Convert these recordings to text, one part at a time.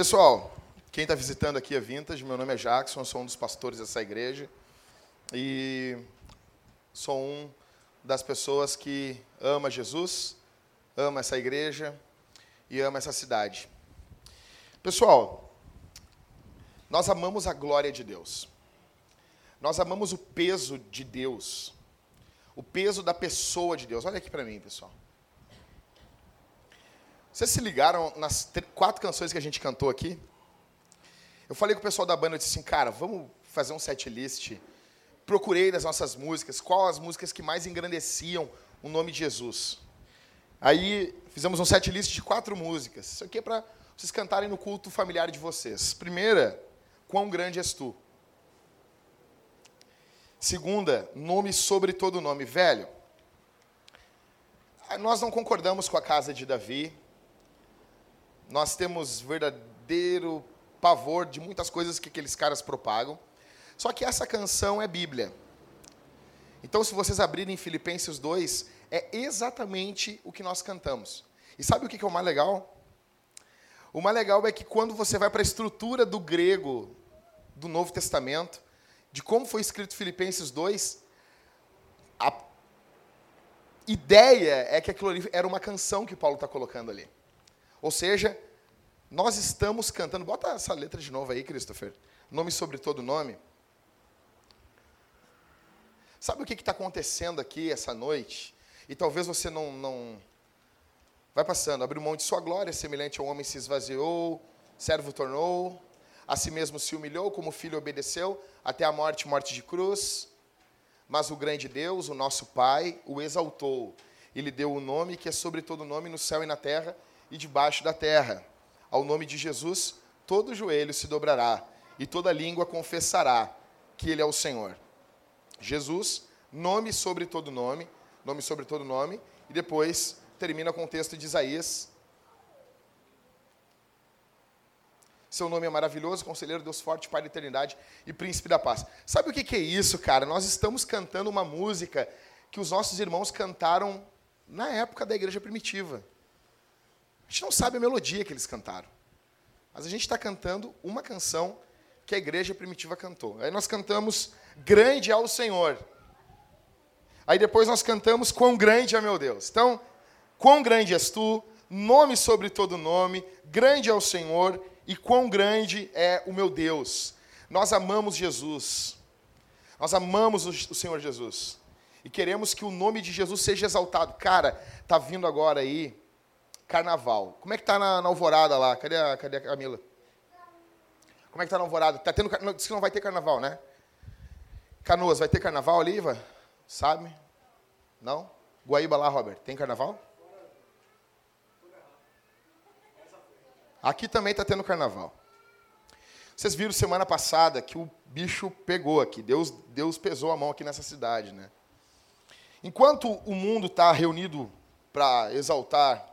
Pessoal, quem está visitando aqui a Vintage, meu nome é Jackson, sou um dos pastores dessa igreja e sou um das pessoas que ama Jesus, ama essa igreja e ama essa cidade. Pessoal, nós amamos a glória de Deus. Nós amamos o peso de Deus. O peso da pessoa de Deus. Olha aqui para mim, pessoal. Vocês se ligaram nas quatro canções que a gente cantou aqui? Eu falei com o pessoal da banda, eu disse assim, cara, vamos fazer um set list. Procurei das nossas músicas, qual as músicas que mais engrandeciam o nome de Jesus. Aí fizemos um set list de quatro músicas. Isso aqui é para vocês cantarem no culto familiar de vocês. Primeira, Quão grande és tu. Segunda, nome sobre todo nome. Velho, nós não concordamos com a casa de Davi. Nós temos verdadeiro pavor de muitas coisas que aqueles caras propagam. Só que essa canção é Bíblia. Então, se vocês abrirem Filipenses 2, é exatamente o que nós cantamos. E sabe o que é o mais legal? O mais legal é que quando você vai para a estrutura do grego do Novo Testamento, de como foi escrito Filipenses 2, a ideia é que aquilo ali era uma canção que Paulo está colocando ali. Ou seja, nós estamos cantando. Bota essa letra de novo aí, Christopher. Nome sobre todo nome. Sabe o que está acontecendo aqui essa noite? E talvez você não, não. Vai passando. Abriu mão de sua glória, semelhante ao homem se esvaziou, servo tornou, a si mesmo se humilhou, como filho obedeceu, até a morte morte de cruz. Mas o grande Deus, o nosso Pai, o exaltou. Ele deu o nome que é sobre todo nome no céu e na terra e debaixo da terra ao nome de Jesus, todo joelho se dobrará e toda língua confessará que Ele é o Senhor. Jesus, nome sobre todo nome, nome sobre todo nome, e depois termina com o texto de Isaías. Seu nome é maravilhoso, Conselheiro, Deus Forte, Pai da Eternidade e Príncipe da Paz. Sabe o que é isso, cara? Nós estamos cantando uma música que os nossos irmãos cantaram na época da igreja primitiva. A gente não sabe a melodia que eles cantaram. Mas a gente está cantando uma canção que a igreja primitiva cantou. Aí nós cantamos Grande é o Senhor. Aí depois nós cantamos Quão grande é meu Deus. Então, quão grande és tu, nome sobre todo nome, grande é o Senhor e quão grande é o meu Deus. Nós amamos Jesus. Nós amamos o Senhor Jesus. E queremos que o nome de Jesus seja exaltado. Cara, tá vindo agora aí carnaval. Como é que tá na, na alvorada lá? Cadê a, cadê a Camila? Como é que tá na alvorada? Tá tendo, não, disse que não vai ter carnaval, né? Canoas, vai ter carnaval ali, Iva? Sabe? Não? Guaíba lá, Robert, tem carnaval? Aqui também está tendo carnaval. Vocês viram semana passada que o bicho pegou aqui. Deus, Deus pesou a mão aqui nessa cidade, né? Enquanto o mundo está reunido para exaltar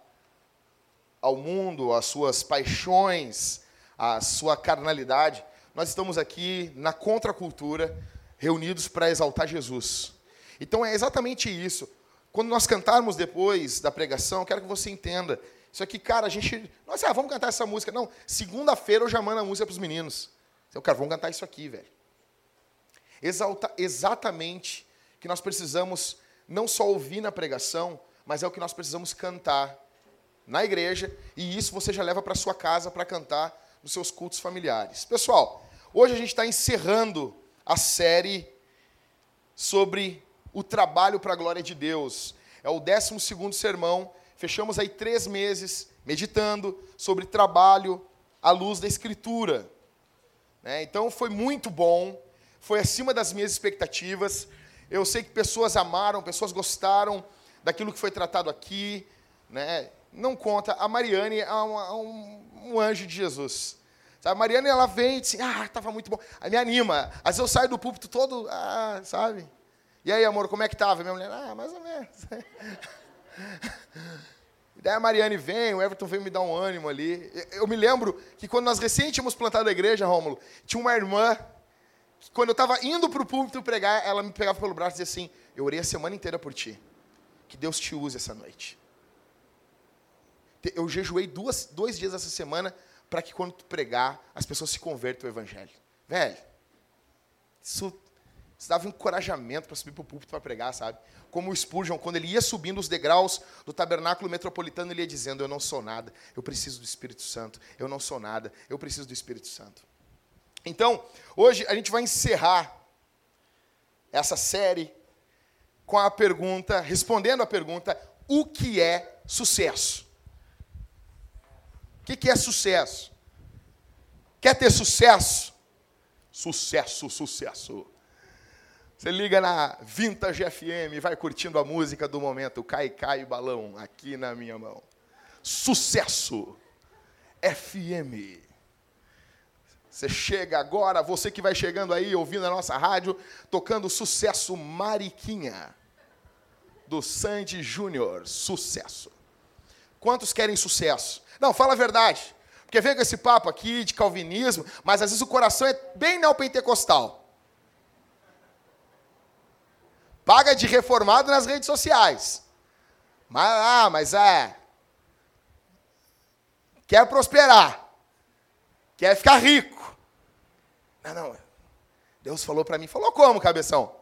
ao mundo, às suas paixões, à sua carnalidade, nós estamos aqui na contracultura, reunidos para exaltar Jesus. Então é exatamente isso. Quando nós cantarmos depois da pregação, quero que você entenda. Isso aqui, cara, a gente. Nossa, ah, vamos cantar essa música. Não, segunda-feira eu já mando a música para os meninos. Eu, cara, vamos cantar isso aqui, velho. Exalta exatamente que nós precisamos não só ouvir na pregação, mas é o que nós precisamos cantar na igreja, e isso você já leva para sua casa para cantar nos seus cultos familiares. Pessoal, hoje a gente está encerrando a série sobre o trabalho para a glória de Deus. É o 12 sermão. Fechamos aí três meses meditando sobre trabalho à luz da Escritura. Né? Então foi muito bom, foi acima das minhas expectativas. Eu sei que pessoas amaram, pessoas gostaram daquilo que foi tratado aqui. Né? Não conta. A Mariane é um, um anjo de Jesus. Sabe? A Mariane, ela vem e diz assim, ah, estava muito bom. Aí me anima. Às vezes eu saio do púlpito todo, ah, sabe? E aí, amor, como é que estava? Minha mulher, ah, mais ou menos. Daí a Mariane vem, o Everton vem me dar um ânimo ali. Eu me lembro que quando nós recém tínhamos plantado a igreja, Rômulo, tinha uma irmã que quando eu estava indo para o púlpito pregar, ela me pegava pelo braço e dizia assim, eu orei a semana inteira por ti. Que Deus te use essa noite eu jejuei duas, dois dias essa semana para que quando tu pregar, as pessoas se convertam ao evangelho. Velho, isso, isso dava encorajamento para subir para o púlpito para pregar, sabe? Como o Spurgeon, quando ele ia subindo os degraus do tabernáculo metropolitano, ele ia dizendo: Eu não sou nada, eu preciso do Espírito Santo. Eu não sou nada, eu preciso do Espírito Santo. Então, hoje a gente vai encerrar essa série com a pergunta, respondendo a pergunta: o que é sucesso? O que é sucesso? Quer ter sucesso? Sucesso, sucesso. Você liga na Vintage FM, vai curtindo a música do momento, cai, cai balão, aqui na minha mão. Sucesso FM. Você chega agora, você que vai chegando aí, ouvindo a nossa rádio, tocando sucesso Mariquinha, do Sandy Júnior. Sucesso. Quantos querem sucesso? Não, fala a verdade. Porque vem com esse papo aqui de calvinismo, mas às vezes o coração é bem neopentecostal. Paga de reformado nas redes sociais. Mas, ah, mas é. Quer prosperar. Quer ficar rico. Não, não. Deus falou para mim, falou como, cabeção?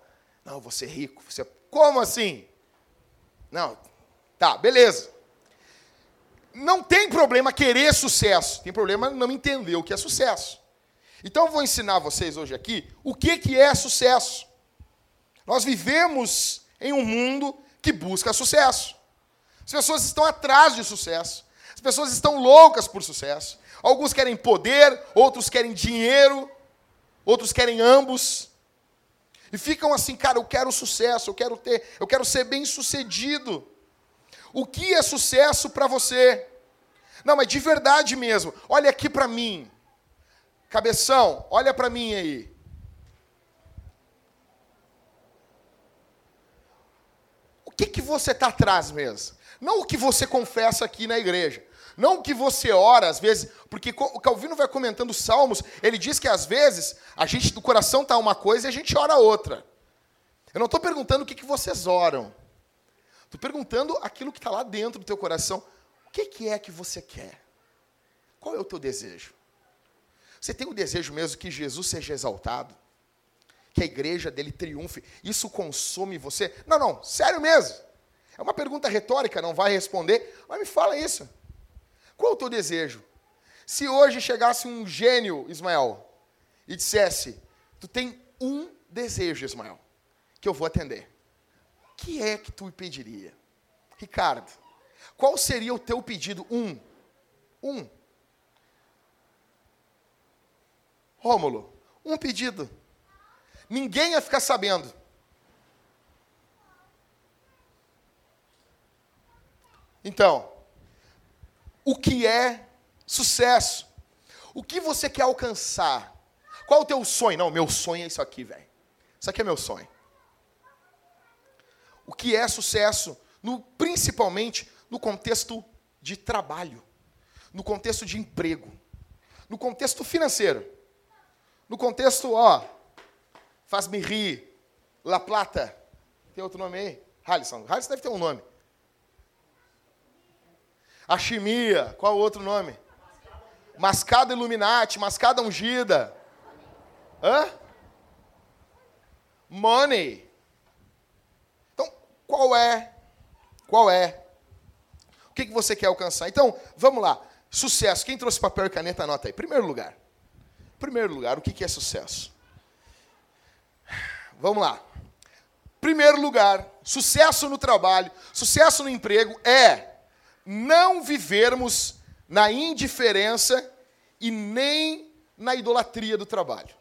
Não, você é rico. Você... Como assim? Não. Tá, beleza. Não tem problema querer sucesso. Tem problema não entender o que é sucesso. Então eu vou ensinar vocês hoje aqui o que, que é sucesso. Nós vivemos em um mundo que busca sucesso. As pessoas estão atrás de sucesso. As pessoas estão loucas por sucesso. Alguns querem poder, outros querem dinheiro, outros querem ambos. E ficam assim, cara, eu quero sucesso, eu quero ter, eu quero ser bem-sucedido. O que é sucesso para você? Não, mas de verdade mesmo. Olha aqui para mim. Cabeção, olha para mim aí. O que que você está atrás mesmo? Não o que você confessa aqui na igreja. Não que você ora, às vezes, porque o Calvino vai comentando salmos, ele diz que às vezes a gente do coração está uma coisa e a gente ora outra. Eu não estou perguntando o que, que vocês oram. Estou perguntando aquilo que está lá dentro do teu coração. O que, que é que você quer? Qual é o teu desejo? Você tem o desejo mesmo que Jesus seja exaltado? Que a igreja dele triunfe? Isso consome você? Não, não, sério mesmo. É uma pergunta retórica, não vai responder, mas me fala isso. Qual o teu desejo? Se hoje chegasse um gênio, Ismael, e dissesse: Tu tem um desejo, Ismael, que eu vou atender. Que é que tu pediria? Ricardo, qual seria o teu pedido? Um. Um. Rômulo, um pedido. Ninguém ia ficar sabendo. Então, o que é sucesso. O que você quer alcançar? Qual o teu sonho? Não, meu sonho é isso aqui, velho. Isso aqui é meu sonho. O que é sucesso? No, principalmente no contexto de trabalho, no contexto de emprego, no contexto financeiro, no contexto, ó, faz-me rir, La Plata, tem outro nome aí? Halisson. Halisson deve ter um nome. A chimia, qual o outro nome? Mascada Illuminati, mascada ungida. Hã? Money. Qual é? Qual é? O que, que você quer alcançar? Então, vamos lá. Sucesso. Quem trouxe papel e caneta, anota aí. Primeiro lugar. Primeiro lugar, o que, que é sucesso? Vamos lá. Primeiro lugar, sucesso no trabalho, sucesso no emprego é não vivermos na indiferença e nem na idolatria do trabalho.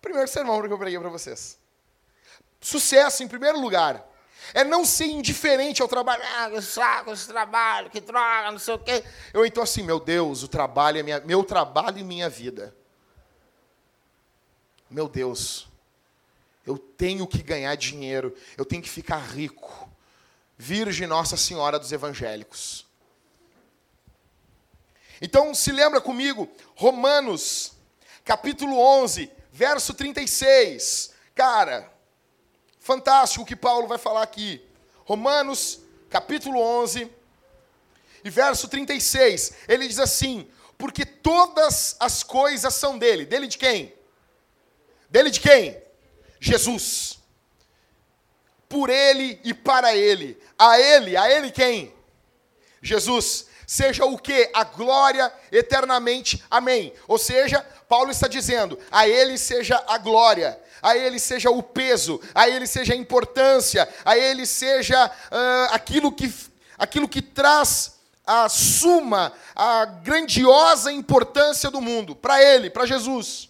Primeiro sermão que eu preguei para vocês. Sucesso, em primeiro lugar, é não ser indiferente ao trabalho. Ah, que saco esse trabalho, que droga, não sei o quê. Eu então assim, meu Deus, o trabalho é minha, meu trabalho e minha vida. Meu Deus, eu tenho que ganhar dinheiro, eu tenho que ficar rico. Virgem Nossa Senhora dos Evangélicos. Então, se lembra comigo, Romanos, capítulo 11, verso 36. Cara, fantástico o que Paulo vai falar aqui. Romanos, capítulo 11, e verso 36. Ele diz assim: porque todas as coisas são dele. Dele de quem? Dele de quem? Jesus. Por ele e para ele. A ele, a ele quem? Jesus. Seja o que? A glória eternamente. Amém. Ou seja, Paulo está dizendo: a ele seja a glória a Ele seja o peso, a Ele seja a importância, a Ele seja uh, aquilo, que, aquilo que traz a suma, a grandiosa importância do mundo, para Ele, para Jesus.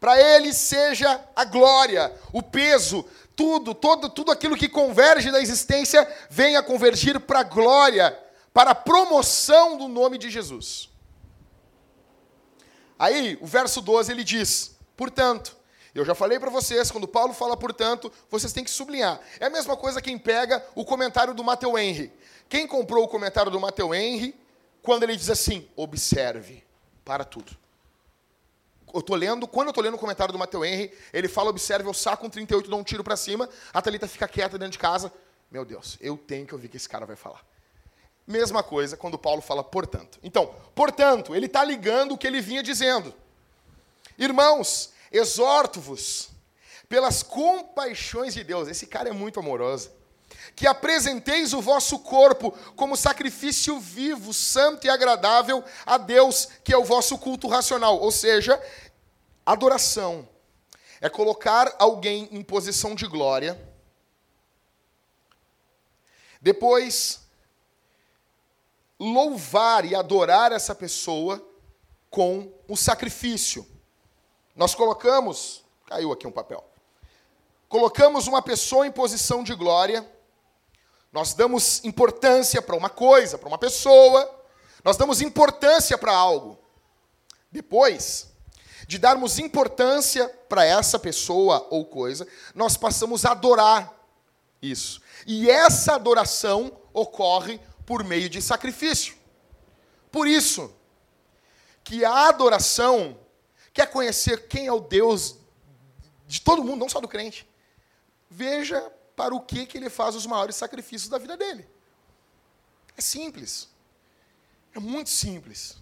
Para Ele seja a glória, o peso, tudo, todo, tudo aquilo que converge da existência venha convergir para a glória, para a promoção do nome de Jesus. Aí, o verso 12 ele diz: Portanto, eu já falei para vocês, quando Paulo fala, portanto, vocês têm que sublinhar. É a mesma coisa quem pega o comentário do Matthew Henry. Quem comprou o comentário do Matthew Henry, quando ele diz assim, observe, para tudo. Eu tô lendo, quando eu estou lendo o comentário do Matthew Henry, ele fala, observe, eu saco um 38 dou um tiro para cima, a Thalita fica quieta dentro de casa. Meu Deus, eu tenho que ouvir o que esse cara vai falar. Mesma coisa quando Paulo fala, portanto. Então, portanto, ele está ligando o que ele vinha dizendo. Irmãos, exorto-vos pelas compaixões de Deus. Esse cara é muito amoroso. Que apresenteis o vosso corpo como sacrifício vivo, santo e agradável a Deus, que é o vosso culto racional. Ou seja, adoração é colocar alguém em posição de glória. Depois, louvar e adorar essa pessoa com o sacrifício. Nós colocamos, caiu aqui um papel. Colocamos uma pessoa em posição de glória. Nós damos importância para uma coisa, para uma pessoa. Nós damos importância para algo. Depois de darmos importância para essa pessoa ou coisa, nós passamos a adorar isso. E essa adoração ocorre por meio de sacrifício. Por isso que a adoração Quer conhecer quem é o Deus de todo mundo, não só do crente? Veja para o que, que ele faz os maiores sacrifícios da vida dele. É simples. É muito simples.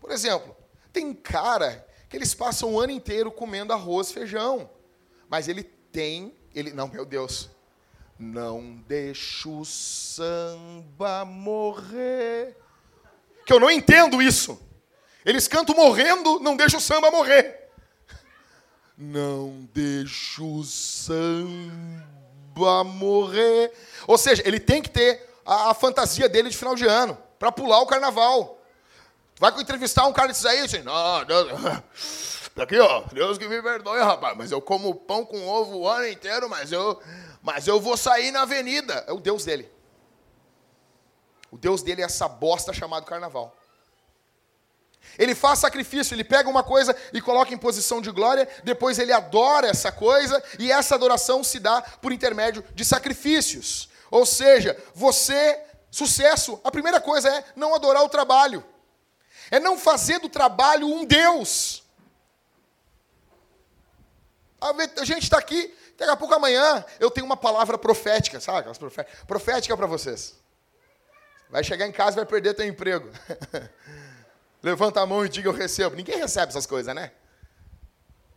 Por exemplo, tem cara que eles passam o ano inteiro comendo arroz, feijão. Mas ele tem, ele, não, meu Deus, não deixa o samba morrer. Que eu não entendo isso. Eles cantam morrendo, não deixa o samba morrer. Não deixa o samba morrer. Ou seja, ele tem que ter a, a fantasia dele de final de ano, para pular o carnaval. Vai entrevistar um cara desses aí, assim, não, Deus, aqui, ó, Deus que me perdoe, rapaz, mas eu como pão com ovo o ano inteiro, mas eu, mas eu vou sair na avenida. É o Deus dele. O Deus dele é essa bosta chamada carnaval. Ele faz sacrifício, ele pega uma coisa e coloca em posição de glória, depois ele adora essa coisa, e essa adoração se dá por intermédio de sacrifícios. Ou seja, você, sucesso, a primeira coisa é não adorar o trabalho, é não fazer do trabalho um Deus. A gente está aqui, daqui a pouco amanhã eu tenho uma palavra profética, sabe? Profética para vocês. Vai chegar em casa e vai perder teu emprego. Levanta a mão e diga eu recebo. Ninguém recebe essas coisas, né?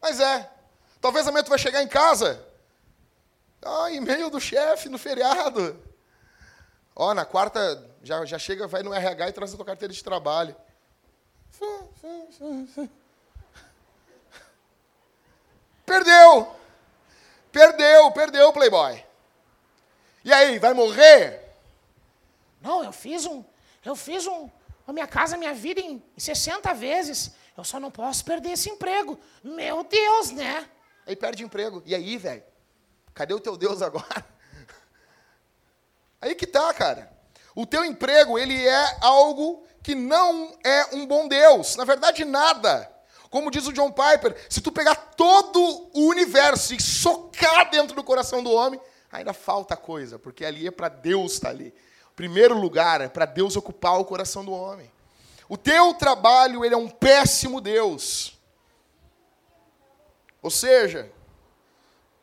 Mas é. Talvez amanhã tu vai chegar em casa. Ah, e-mail do chefe no feriado. Ó, na quarta já, já chega, vai no RH e traz a tua carteira de trabalho. Perdeu. Perdeu, perdeu, Playboy. E aí, vai morrer? Não, eu fiz um, eu fiz um, a minha casa, a minha vida em 60 vezes. Eu só não posso perder esse emprego. Meu Deus, né? Aí perde emprego. E aí, velho? Cadê o teu Deus agora? Aí que tá, cara. O teu emprego, ele é algo que não é um bom Deus. Na verdade, nada. Como diz o John Piper, se tu pegar todo o universo e socar dentro do coração do homem, ainda falta coisa, porque ali é para Deus estar tá ali primeiro lugar é para Deus ocupar o coração do homem. O teu trabalho, ele é um péssimo Deus. Ou seja,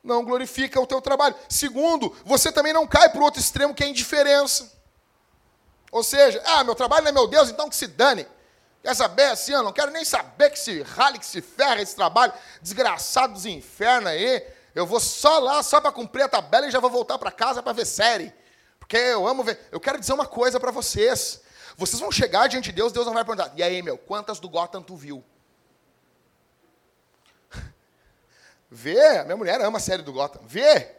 não glorifica o teu trabalho. Segundo, você também não cai para o outro extremo que é a indiferença. Ou seja, ah, meu trabalho não é meu Deus, então que se dane. Quer saber assim, eu não quero nem saber que se rale, que se ferra esse trabalho, desgraçado dos infernos aí. Eu vou só lá, só para cumprir a tabela e já vou voltar para casa para ver série. Porque eu amo ver. Eu quero dizer uma coisa para vocês. Vocês vão chegar diante de Deus, Deus não vai perguntar. E aí, meu, quantas do Gotham tu viu? Vê, minha mulher ama a série do Gotham. Vê.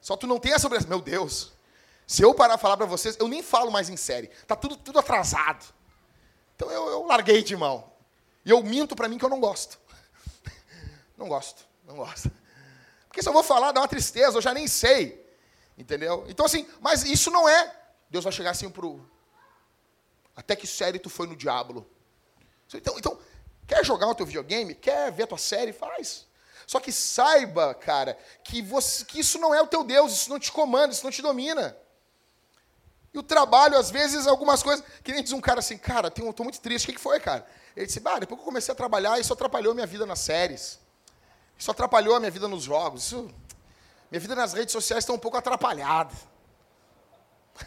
Só tu não tem essa obrigação. Meu Deus. Se eu parar a falar para vocês, eu nem falo mais em série. Tá tudo, tudo atrasado. Então eu, eu larguei de mão. E eu minto para mim que eu não gosto. Não gosto, não gosto. Porque se eu vou falar, dá uma tristeza, eu já nem sei. Entendeu? Então assim, mas isso não é. Deus vai chegar assim pro. Até que série tu foi no diabo. Então, então, quer jogar o teu videogame? Quer ver a tua série? Faz. Só que saiba, cara, que, você, que isso não é o teu Deus, isso não te comanda, isso não te domina. E o trabalho, às vezes, algumas coisas. Que nem diz um cara assim, cara, eu estou muito triste. O que, que foi, cara? Ele disse, bah, depois que eu comecei a trabalhar, isso atrapalhou minha vida nas séries. Isso atrapalhou a minha vida nos jogos. Isso, minha vida nas redes sociais está um pouco atrapalhada.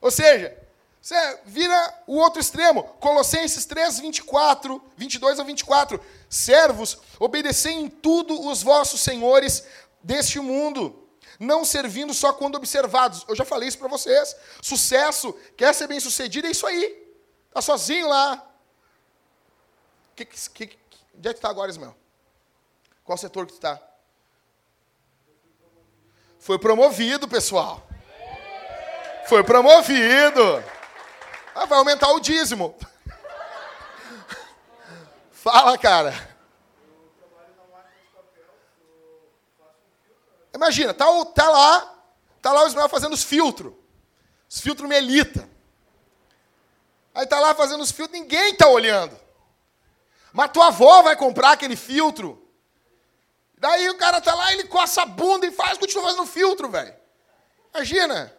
Ou seja, você vira o outro extremo. Colossenses 3, 24, 22 a 24. Servos, obedecei em tudo os vossos senhores deste mundo não servindo só quando observados. Eu já falei isso para vocês. Sucesso, quer ser bem sucedido, é isso aí. Está sozinho lá. Que, que, que, onde é que está agora, Ismael? Qual setor que tu está? Foi promovido, pessoal. Foi promovido. Ah, vai aumentar o dízimo. Fala, cara. Imagina, tá, tá lá, tá lá o Ismael fazendo os filtros. Os filtros melita. Aí tá lá fazendo os filtros, ninguém tá olhando. Mas tua avó vai comprar aquele filtro. Daí o cara tá lá, ele coça a bunda e faz, continua fazendo filtro, velho. Imagina.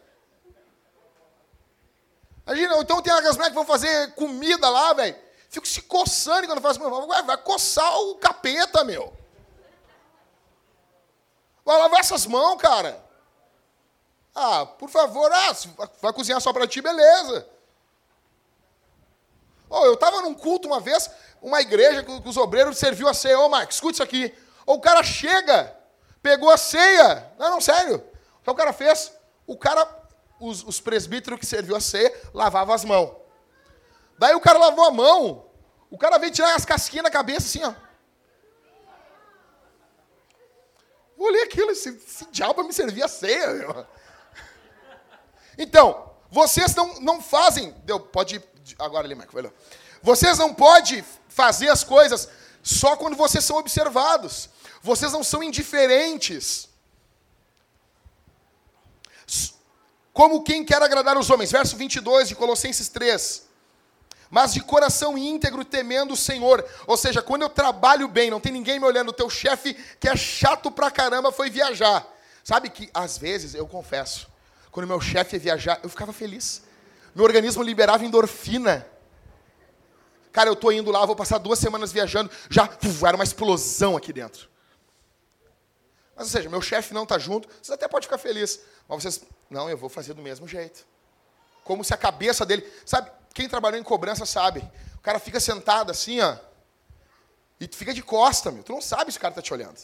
Imagina, então tem aquelas mulheres que vão fazer comida lá, velho. Fico se coçando quando faz comida. Vai coçar o capeta, meu. Vai lavar essas mãos, cara. Ah, por favor, ah, vai cozinhar só para ti, beleza. Oh, eu estava num culto uma vez, uma igreja que os obreiros serviu a ceia. Ô, oh, Marcos, escute isso aqui. Oh, o cara chega, pegou a ceia. Não, não, sério. O que o cara fez? O cara, os, os presbíteros que serviu a ceia, lavavam as mãos. Daí o cara lavou a mão, o cara veio tirar as casquinhas na cabeça assim, ó. Vou ler aquilo, esse, esse diabo me servia a ceia. Meu. Então, vocês não, não fazem. Deu, pode ir agora ali, Michael. Vocês não podem fazer as coisas só quando vocês são observados. Vocês não são indiferentes. Como quem quer agradar os homens. Verso 22 de Colossenses 3 mas de coração íntegro, temendo o Senhor. Ou seja, quando eu trabalho bem, não tem ninguém me olhando, o teu chefe, que é chato pra caramba, foi viajar. Sabe que, às vezes, eu confesso, quando meu chefe ia viajar, eu ficava feliz. Meu organismo liberava endorfina. Cara, eu tô indo lá, vou passar duas semanas viajando, já uf, era uma explosão aqui dentro. Mas, ou seja, meu chefe não está junto, vocês até podem ficar felizes. Mas vocês, não, eu vou fazer do mesmo jeito. Como se a cabeça dele, sabe, quem trabalhou em cobrança sabe. O cara fica sentado assim, ó. E tu fica de costa, meu. Tu não sabe se o cara tá te olhando.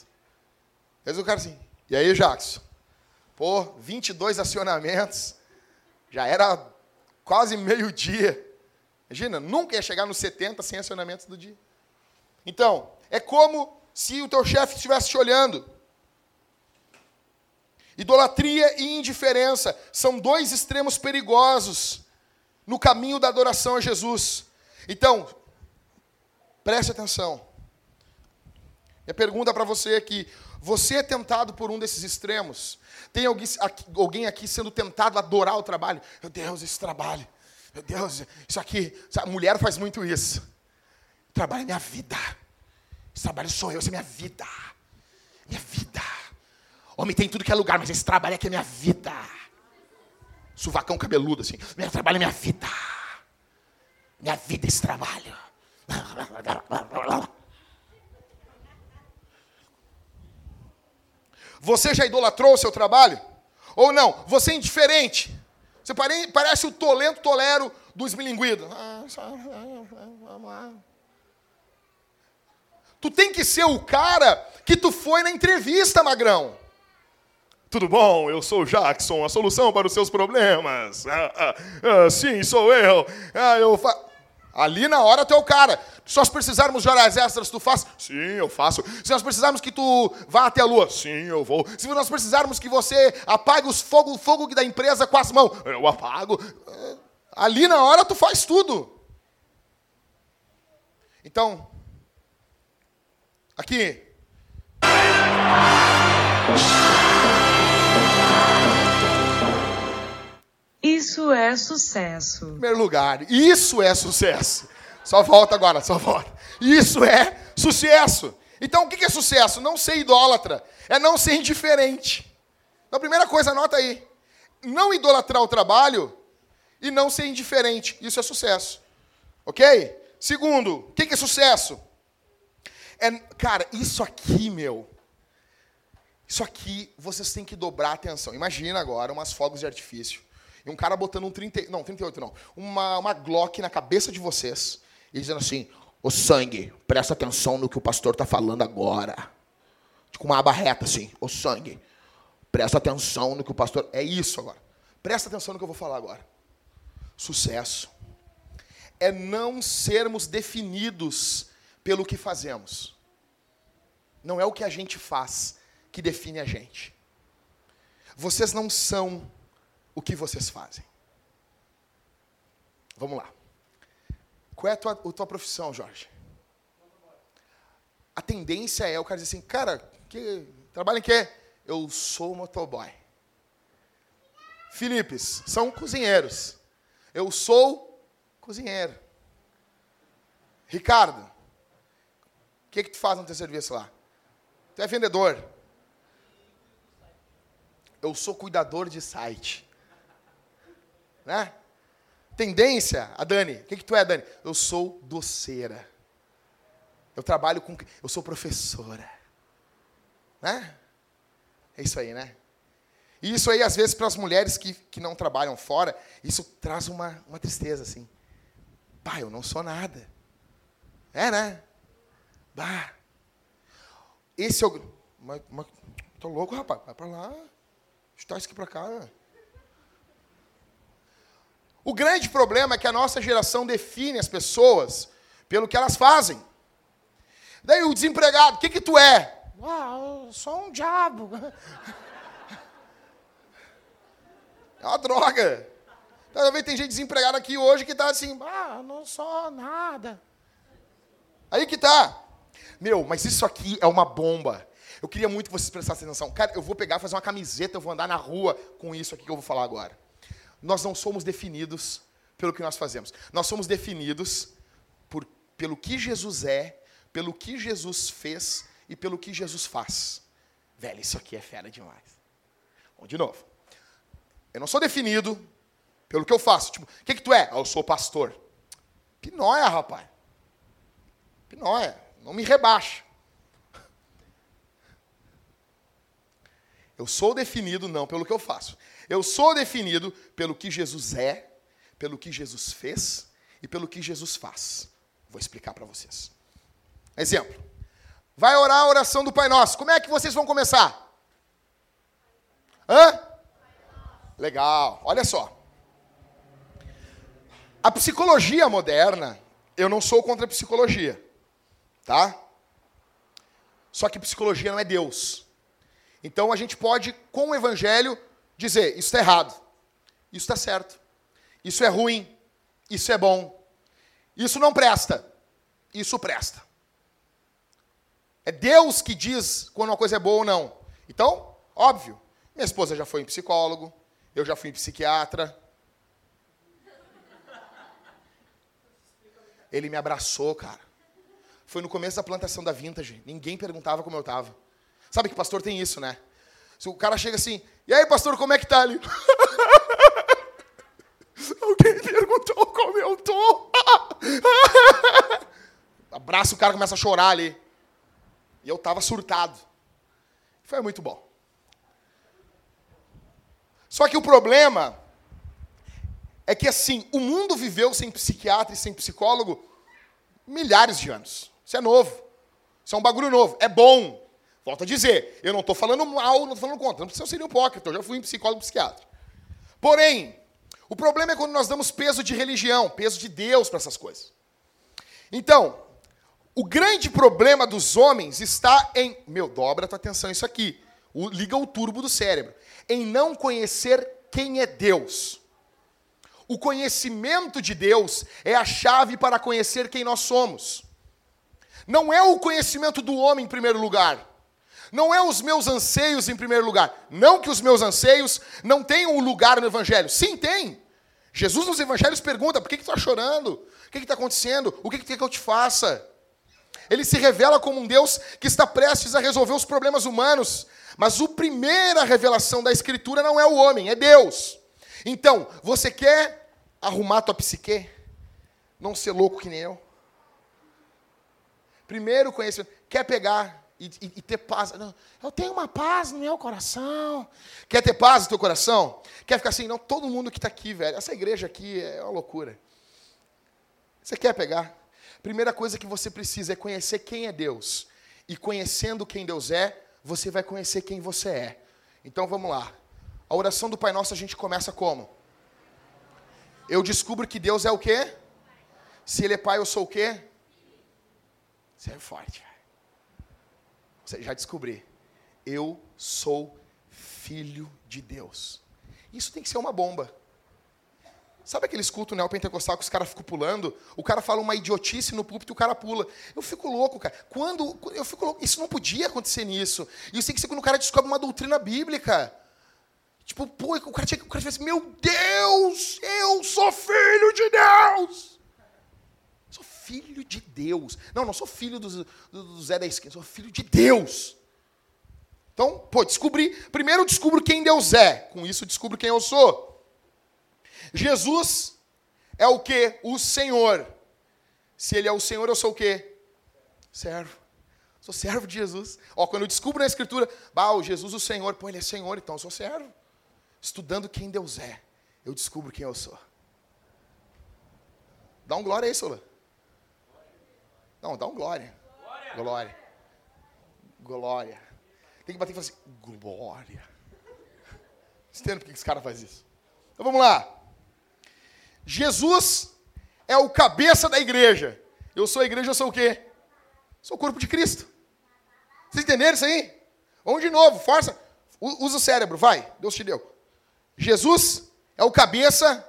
Às o cara assim, e aí, Jackson? Pô, 22 acionamentos. Já era quase meio-dia. Imagina, nunca ia chegar nos 70 sem acionamentos do dia. Então, é como se o teu chefe estivesse te olhando. Idolatria e indiferença são dois extremos perigosos no caminho da adoração a Jesus. Então, preste atenção. Minha pergunta para você é que você é tentado por um desses extremos? Tem alguém aqui, alguém aqui sendo tentado a adorar o trabalho? Meu Deus, esse trabalho. Meu Deus, isso aqui. A mulher faz muito isso. Trabalho é minha vida. Esse trabalho sou eu, isso é minha vida. Minha vida. Homem tem tudo que é lugar, mas esse trabalho aqui é minha vida. Suvacão cabeludo, assim. Meu trabalho é minha vida. Minha vida é esse trabalho. Você já idolatrou o seu trabalho? Ou não? Você é indiferente? Você parece o tolento tolero do esmilinguido. Vamos lá. Tu tem que ser o cara que tu foi na entrevista, magrão. Tudo bom? Eu sou o Jackson, a solução para os seus problemas. Ah, ah, ah, sim, sou eu. Ah, eu. Ali na hora tu é o cara. Se nós precisarmos de horas extras, tu faz? Sim, eu faço. Se nós precisarmos que tu vá até a lua? Sim, eu vou. Se nós precisarmos que você apague os fogo, fogo da empresa com as mãos? Eu apago. Ali na hora tu faz tudo. Então, aqui. Isso é sucesso. Em primeiro lugar, isso é sucesso. Só volta agora, só volta. Isso é sucesso. Então, o que é sucesso? Não ser idólatra. É não ser indiferente. Então, a primeira coisa, anota aí. Não idolatrar o trabalho e não ser indiferente. Isso é sucesso. Ok? Segundo, o que é sucesso? É, cara, isso aqui, meu. Isso aqui, vocês têm que dobrar a atenção. Imagina agora umas fogos de artifício. E um cara botando um 30, não, 38 não, uma, uma Glock na cabeça de vocês e dizendo assim: "O sangue, presta atenção no que o pastor está falando agora". Com uma aba reta assim: "O sangue, presta atenção no que o pastor é isso agora. Presta atenção no que eu vou falar agora. Sucesso é não sermos definidos pelo que fazemos. Não é o que a gente faz que define a gente. Vocês não são o que vocês fazem. Vamos lá. Qual é a tua, a tua profissão, Jorge? A tendência é o cara dizer assim, cara, que, trabalha em quê? Eu sou motoboy. Filipes, são cozinheiros. Eu sou cozinheiro. Ricardo, o que, que tu faz no teu serviço lá? Tu é vendedor. Eu sou cuidador de site. Né? Tendência, a Dani, o que, que tu é, Dani? Eu sou doceira. Eu trabalho com. Eu sou professora. Né? É isso aí, né? E isso aí, às vezes, para as mulheres que, que não trabalham fora, isso traz uma, uma tristeza, assim. Pai, eu não sou nada. É, né? Bah. Esse é o. Mas, mas, tô louco, rapaz. Vai para lá. Está isso aqui para cá. O grande problema é que a nossa geração define as pessoas pelo que elas fazem. Daí o desempregado, o que, que tu é? Ah, eu sou um diabo. É uma droga. Talvez tem gente desempregada aqui hoje que está assim, ah, eu não sou nada. Aí que tá. Meu, mas isso aqui é uma bomba. Eu queria muito que vocês prestassem atenção. Cara, eu vou pegar, fazer uma camiseta, eu vou andar na rua com isso aqui que eu vou falar agora nós não somos definidos pelo que nós fazemos. Nós somos definidos por, pelo que Jesus é, pelo que Jesus fez e pelo que Jesus faz. Velho, isso aqui é fera demais. Bom, de novo. Eu não sou definido pelo que eu faço. Tipo, o que, que tu é? Ah, eu sou pastor. Pinóia, rapaz. Pinóia. Não me rebaixa. Eu sou definido não pelo que eu faço. Eu sou definido pelo que Jesus é, pelo que Jesus fez e pelo que Jesus faz. Vou explicar para vocês. Exemplo. Vai orar a oração do Pai Nosso. Como é que vocês vão começar? Hã? Legal. Olha só. A psicologia moderna, eu não sou contra a psicologia, tá? Só que psicologia não é Deus. Então a gente pode, com o evangelho, dizer: isso está errado, isso está certo, isso é ruim, isso é bom, isso não presta, isso presta. É Deus que diz quando uma coisa é boa ou não. Então, óbvio, minha esposa já foi em psicólogo, eu já fui em psiquiatra. Ele me abraçou, cara. Foi no começo da plantação da Vintage. Ninguém perguntava como eu estava. Sabe que pastor tem isso, né? Se o cara chega assim, e aí, pastor, como é que tá ali? Alguém perguntou como eu tô. Abraça o cara, começa a chorar ali. E eu tava surtado. Foi muito bom. Só que o problema é que assim, o mundo viveu sem psiquiatra e sem psicólogo milhares de anos. Isso é novo. Isso é um bagulho novo. É bom. Volto a dizer, eu não estou falando mal, não estou falando contra. Não precisa ser hipócrita, eu já fui um psicólogo psiquiatra. Porém, o problema é quando nós damos peso de religião, peso de Deus para essas coisas. Então, o grande problema dos homens está em. Meu, dobra a tua atenção isso aqui. O, liga o turbo do cérebro. Em não conhecer quem é Deus. O conhecimento de Deus é a chave para conhecer quem nós somos. Não é o conhecimento do homem em primeiro lugar. Não é os meus anseios em primeiro lugar. Não que os meus anseios não tenham um lugar no Evangelho. Sim, tem. Jesus nos Evangelhos pergunta: por que, que tu está chorando? O que está acontecendo? O que, que quer que eu te faça? Ele se revela como um Deus que está prestes a resolver os problemas humanos. Mas a primeira revelação da Escritura não é o homem, é Deus. Então, você quer arrumar tua psique? Não ser louco que nem eu? Primeiro conhecimento. Quer pegar e, e, e, ter paz? Não, eu tenho uma paz no meu coração. Quer ter paz no teu coração? Quer ficar assim? Não, todo mundo que está aqui, velho. Essa igreja aqui é uma loucura. Você quer pegar? Primeira coisa que você precisa é conhecer quem é Deus. E conhecendo quem Deus é, você vai conhecer quem você é. Então vamos lá. A oração do Pai Nosso a gente começa como? Eu descubro que Deus é o quê? Se Ele é Pai, eu sou o quê? Você é forte. Já descobri. Eu sou filho de Deus. Isso tem que ser uma bomba. Sabe aqueles cultos neopentecostal que os caras ficam pulando? O cara fala uma idiotice no púlpito e o cara pula. Eu fico louco, cara. Quando. Eu fico louco. Isso não podia acontecer nisso. Isso tem que ser quando o cara descobre uma doutrina bíblica. Tipo, pô, o cara tinha o cara assim, meu Deus, eu sou filho de Deus. Sou filho de Deus. Não, não sou filho do, do, do Zé da esquina, sou filho de Deus. Então, pô, descobri. Primeiro descubro quem Deus é. Com isso descubro quem eu sou. Jesus é o que? O Senhor. Se ele é o Senhor, eu sou o quê? Servo. Sou servo de Jesus. Ó, quando eu descubro na Escritura, bah, o Jesus, o Senhor, pô, ele é Senhor, então eu sou servo. Estudando quem Deus é, eu descubro quem eu sou. Dá um glória aí, Sola. Não, dá um glória. Glória. Glória. Tem que bater e falar assim, glória. Você entende por que esse cara faz isso? Então vamos lá. Jesus é o cabeça da igreja. Eu sou a igreja, eu sou o quê? Sou o corpo de Cristo. Vocês entenderam isso aí? Vamos de novo, força. Usa o cérebro, vai. Deus te deu. Jesus é o cabeça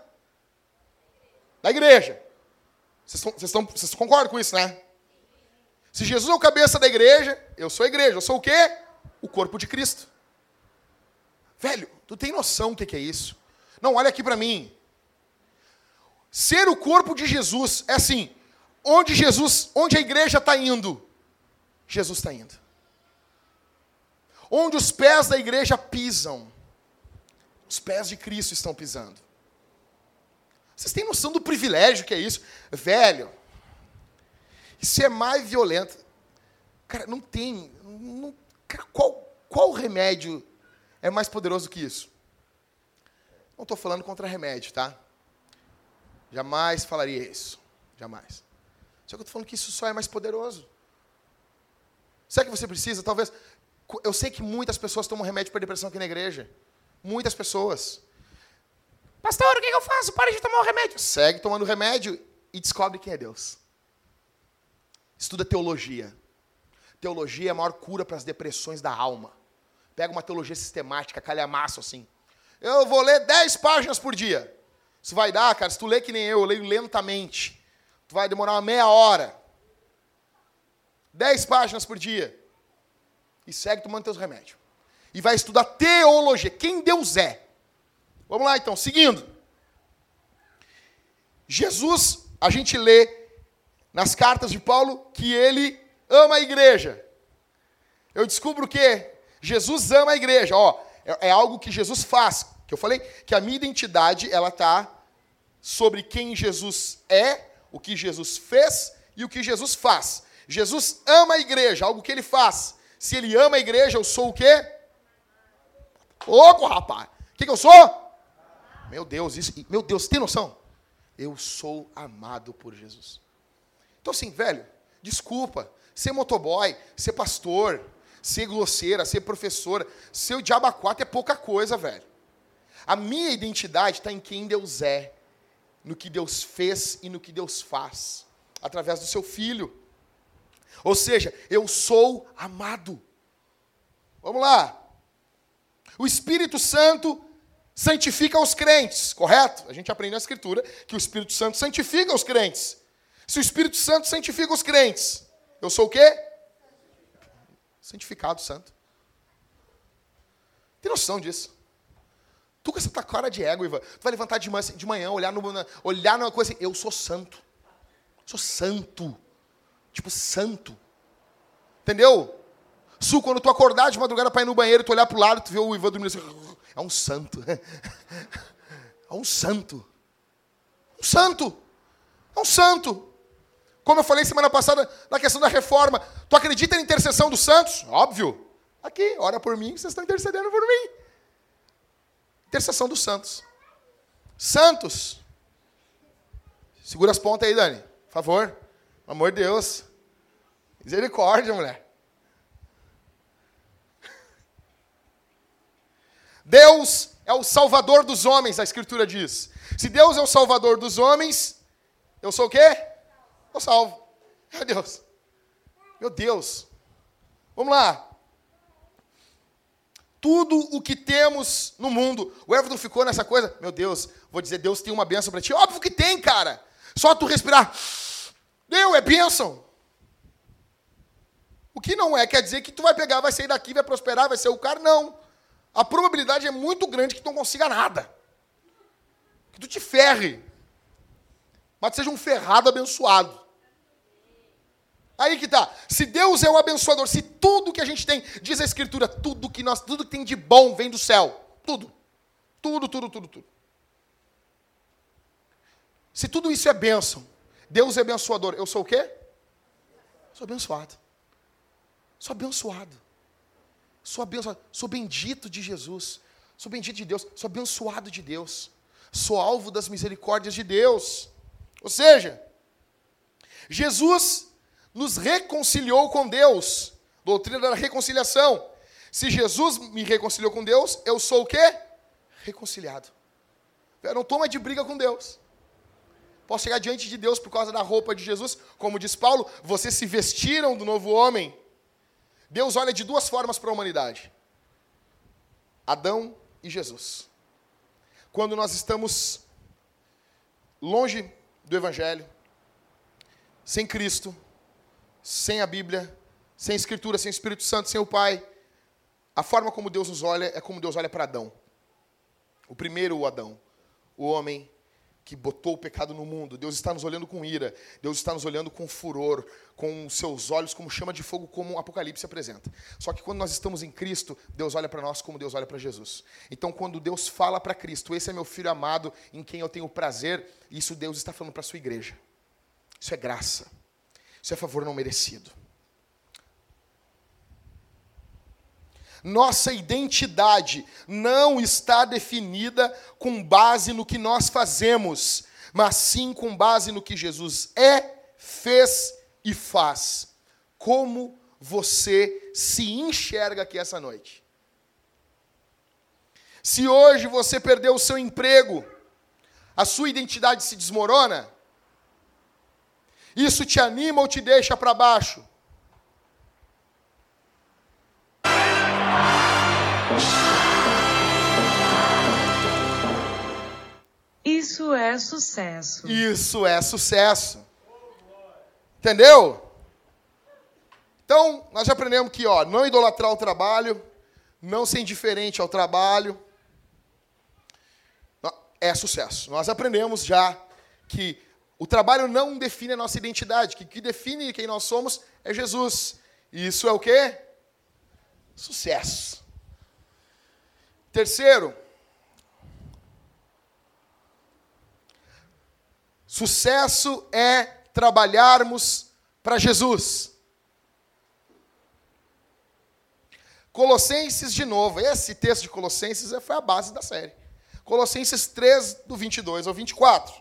da igreja. Vocês, vocês, estão, vocês concordam com isso, né? Se Jesus é o cabeça da igreja, eu sou a igreja. Eu sou o quê? O corpo de Cristo. Velho, tu tem noção do que é isso? Não, olha aqui para mim. Ser o corpo de Jesus é assim, onde Jesus, onde a igreja está indo, Jesus está indo. Onde os pés da igreja pisam, os pés de Cristo estão pisando. Vocês têm noção do privilégio que é isso? Velho, isso é mais violento. Cara, não tem. Não, cara, qual, qual remédio é mais poderoso que isso? Não estou falando contra remédio, tá? Jamais falaria isso. Jamais. Só que eu estou falando que isso só é mais poderoso. O que você precisa? Talvez. Eu sei que muitas pessoas tomam remédio para depressão aqui na igreja. Muitas pessoas. Pastor, o que eu faço? Pare de tomar o remédio. Segue tomando remédio e descobre quem é Deus. Estuda teologia. Teologia é a maior cura para as depressões da alma. Pega uma teologia sistemática, calhamaço assim. Eu vou ler 10 páginas por dia. Isso vai dar, cara, se tu lê que nem eu, eu leio lentamente. Tu vai demorar uma meia hora. Dez páginas por dia. E segue tomando teus remédios. E vai estudar teologia, quem Deus é. Vamos lá então, seguindo. Jesus, a gente lê nas cartas de Paulo que ele ama a igreja. Eu descubro que Jesus ama a igreja. Ó, é, é algo que Jesus faz. Que eu falei que a minha identidade ela tá sobre quem Jesus é, o que Jesus fez e o que Jesus faz. Jesus ama a igreja, algo que ele faz. Se ele ama a igreja, eu sou o quê? Louco, rapaz. O que, que eu sou? meu Deus, isso, meu Deus, tem noção? Eu sou amado por Jesus. Então, assim, velho, desculpa, ser motoboy, ser pastor, ser glosseira, ser professora, ser o diabo é pouca coisa, velho. A minha identidade está em quem Deus é, no que Deus fez e no que Deus faz, através do seu filho. Ou seja, eu sou amado. Vamos lá. O Espírito Santo santifica os crentes, correto? A gente aprende na Escritura que o Espírito Santo santifica os crentes. Se o Espírito Santo santifica os crentes, eu sou o quê? Santificado santo. Tem noção disso? Tu com essa tua cara de ego, Ivan, tu vai levantar de manhã, de manhã olhar, no, olhar numa coisa assim, eu sou santo. Sou santo. Tipo, santo. Entendeu? Su, quando tu acordar de madrugada para ir no banheiro, tu olhar pro lado, tu vê o Ivan dormindo assim, é um santo. É um santo. Um santo. É um santo. Como eu falei semana passada na questão da reforma, tu acredita na intercessão dos santos? Óbvio. Aqui, ora por mim, vocês estão intercedendo por mim. Intercessão dos santos. Santos. Segura as pontas aí, Dani. Por favor. Pelo amor de Deus. Misericórdia, mulher. Deus é o salvador dos homens, a escritura diz. Se Deus é o salvador dos homens, eu sou o quê? Eu salvo. Meu Deus. Meu Deus. Vamos lá. Tudo o que temos no mundo. O Everton ficou nessa coisa. Meu Deus, vou dizer, Deus tem uma bênção para ti. Óbvio que tem, cara. Só tu respirar. Deus é bênção. O que não é quer dizer que tu vai pegar, vai sair daqui, vai prosperar, vai ser o cara. Não. A probabilidade é muito grande que tu não consiga nada. Que tu te ferre. Mas tu seja um ferrado abençoado. Aí que tá. Se Deus é o abençoador, se tudo que a gente tem, diz a Escritura, tudo que nós, tudo que tem de bom vem do céu. Tudo. Tudo, tudo, tudo, tudo. Se tudo isso é bênção, Deus é abençoador, eu sou o quê? Sou abençoado. Sou abençoado. Sou abençoado. Sou bendito de Jesus. Sou bendito de Deus. Sou abençoado de Deus. Sou alvo das misericórdias de Deus. Ou seja, Jesus nos reconciliou com Deus. Doutrina da reconciliação. Se Jesus me reconciliou com Deus, eu sou o quê? Reconciliado. Eu não toma de briga com Deus. Posso chegar diante de Deus por causa da roupa de Jesus, como diz Paulo, vocês se vestiram do novo homem. Deus olha de duas formas para a humanidade: Adão e Jesus. Quando nós estamos longe do Evangelho, sem Cristo, sem a Bíblia, sem Escritura, sem o Espírito Santo, sem o Pai, a forma como Deus nos olha é como Deus olha para Adão. O primeiro Adão, o homem que botou o pecado no mundo. Deus está nos olhando com ira. Deus está nos olhando com furor, com seus olhos como chama de fogo, como o Apocalipse apresenta. Só que quando nós estamos em Cristo, Deus olha para nós como Deus olha para Jesus. Então, quando Deus fala para Cristo, esse é meu filho amado, em quem eu tenho prazer, isso Deus está falando para a sua igreja. Isso é graça. Isso é favor não merecido. Nossa identidade não está definida com base no que nós fazemos, mas sim com base no que Jesus é, fez e faz. Como você se enxerga aqui essa noite? Se hoje você perdeu o seu emprego, a sua identidade se desmorona, isso te anima ou te deixa para baixo? Isso é sucesso. Isso é sucesso. Entendeu? Então, nós já aprendemos que, ó, não idolatrar o trabalho, não ser indiferente ao trabalho, é sucesso. Nós aprendemos já que o trabalho não define a nossa identidade, o que define quem nós somos é Jesus. E isso é o quê? Sucesso. Terceiro, sucesso é trabalharmos para Jesus. Colossenses de novo, esse texto de Colossenses foi a base da série. Colossenses 3, do 22 ao 24.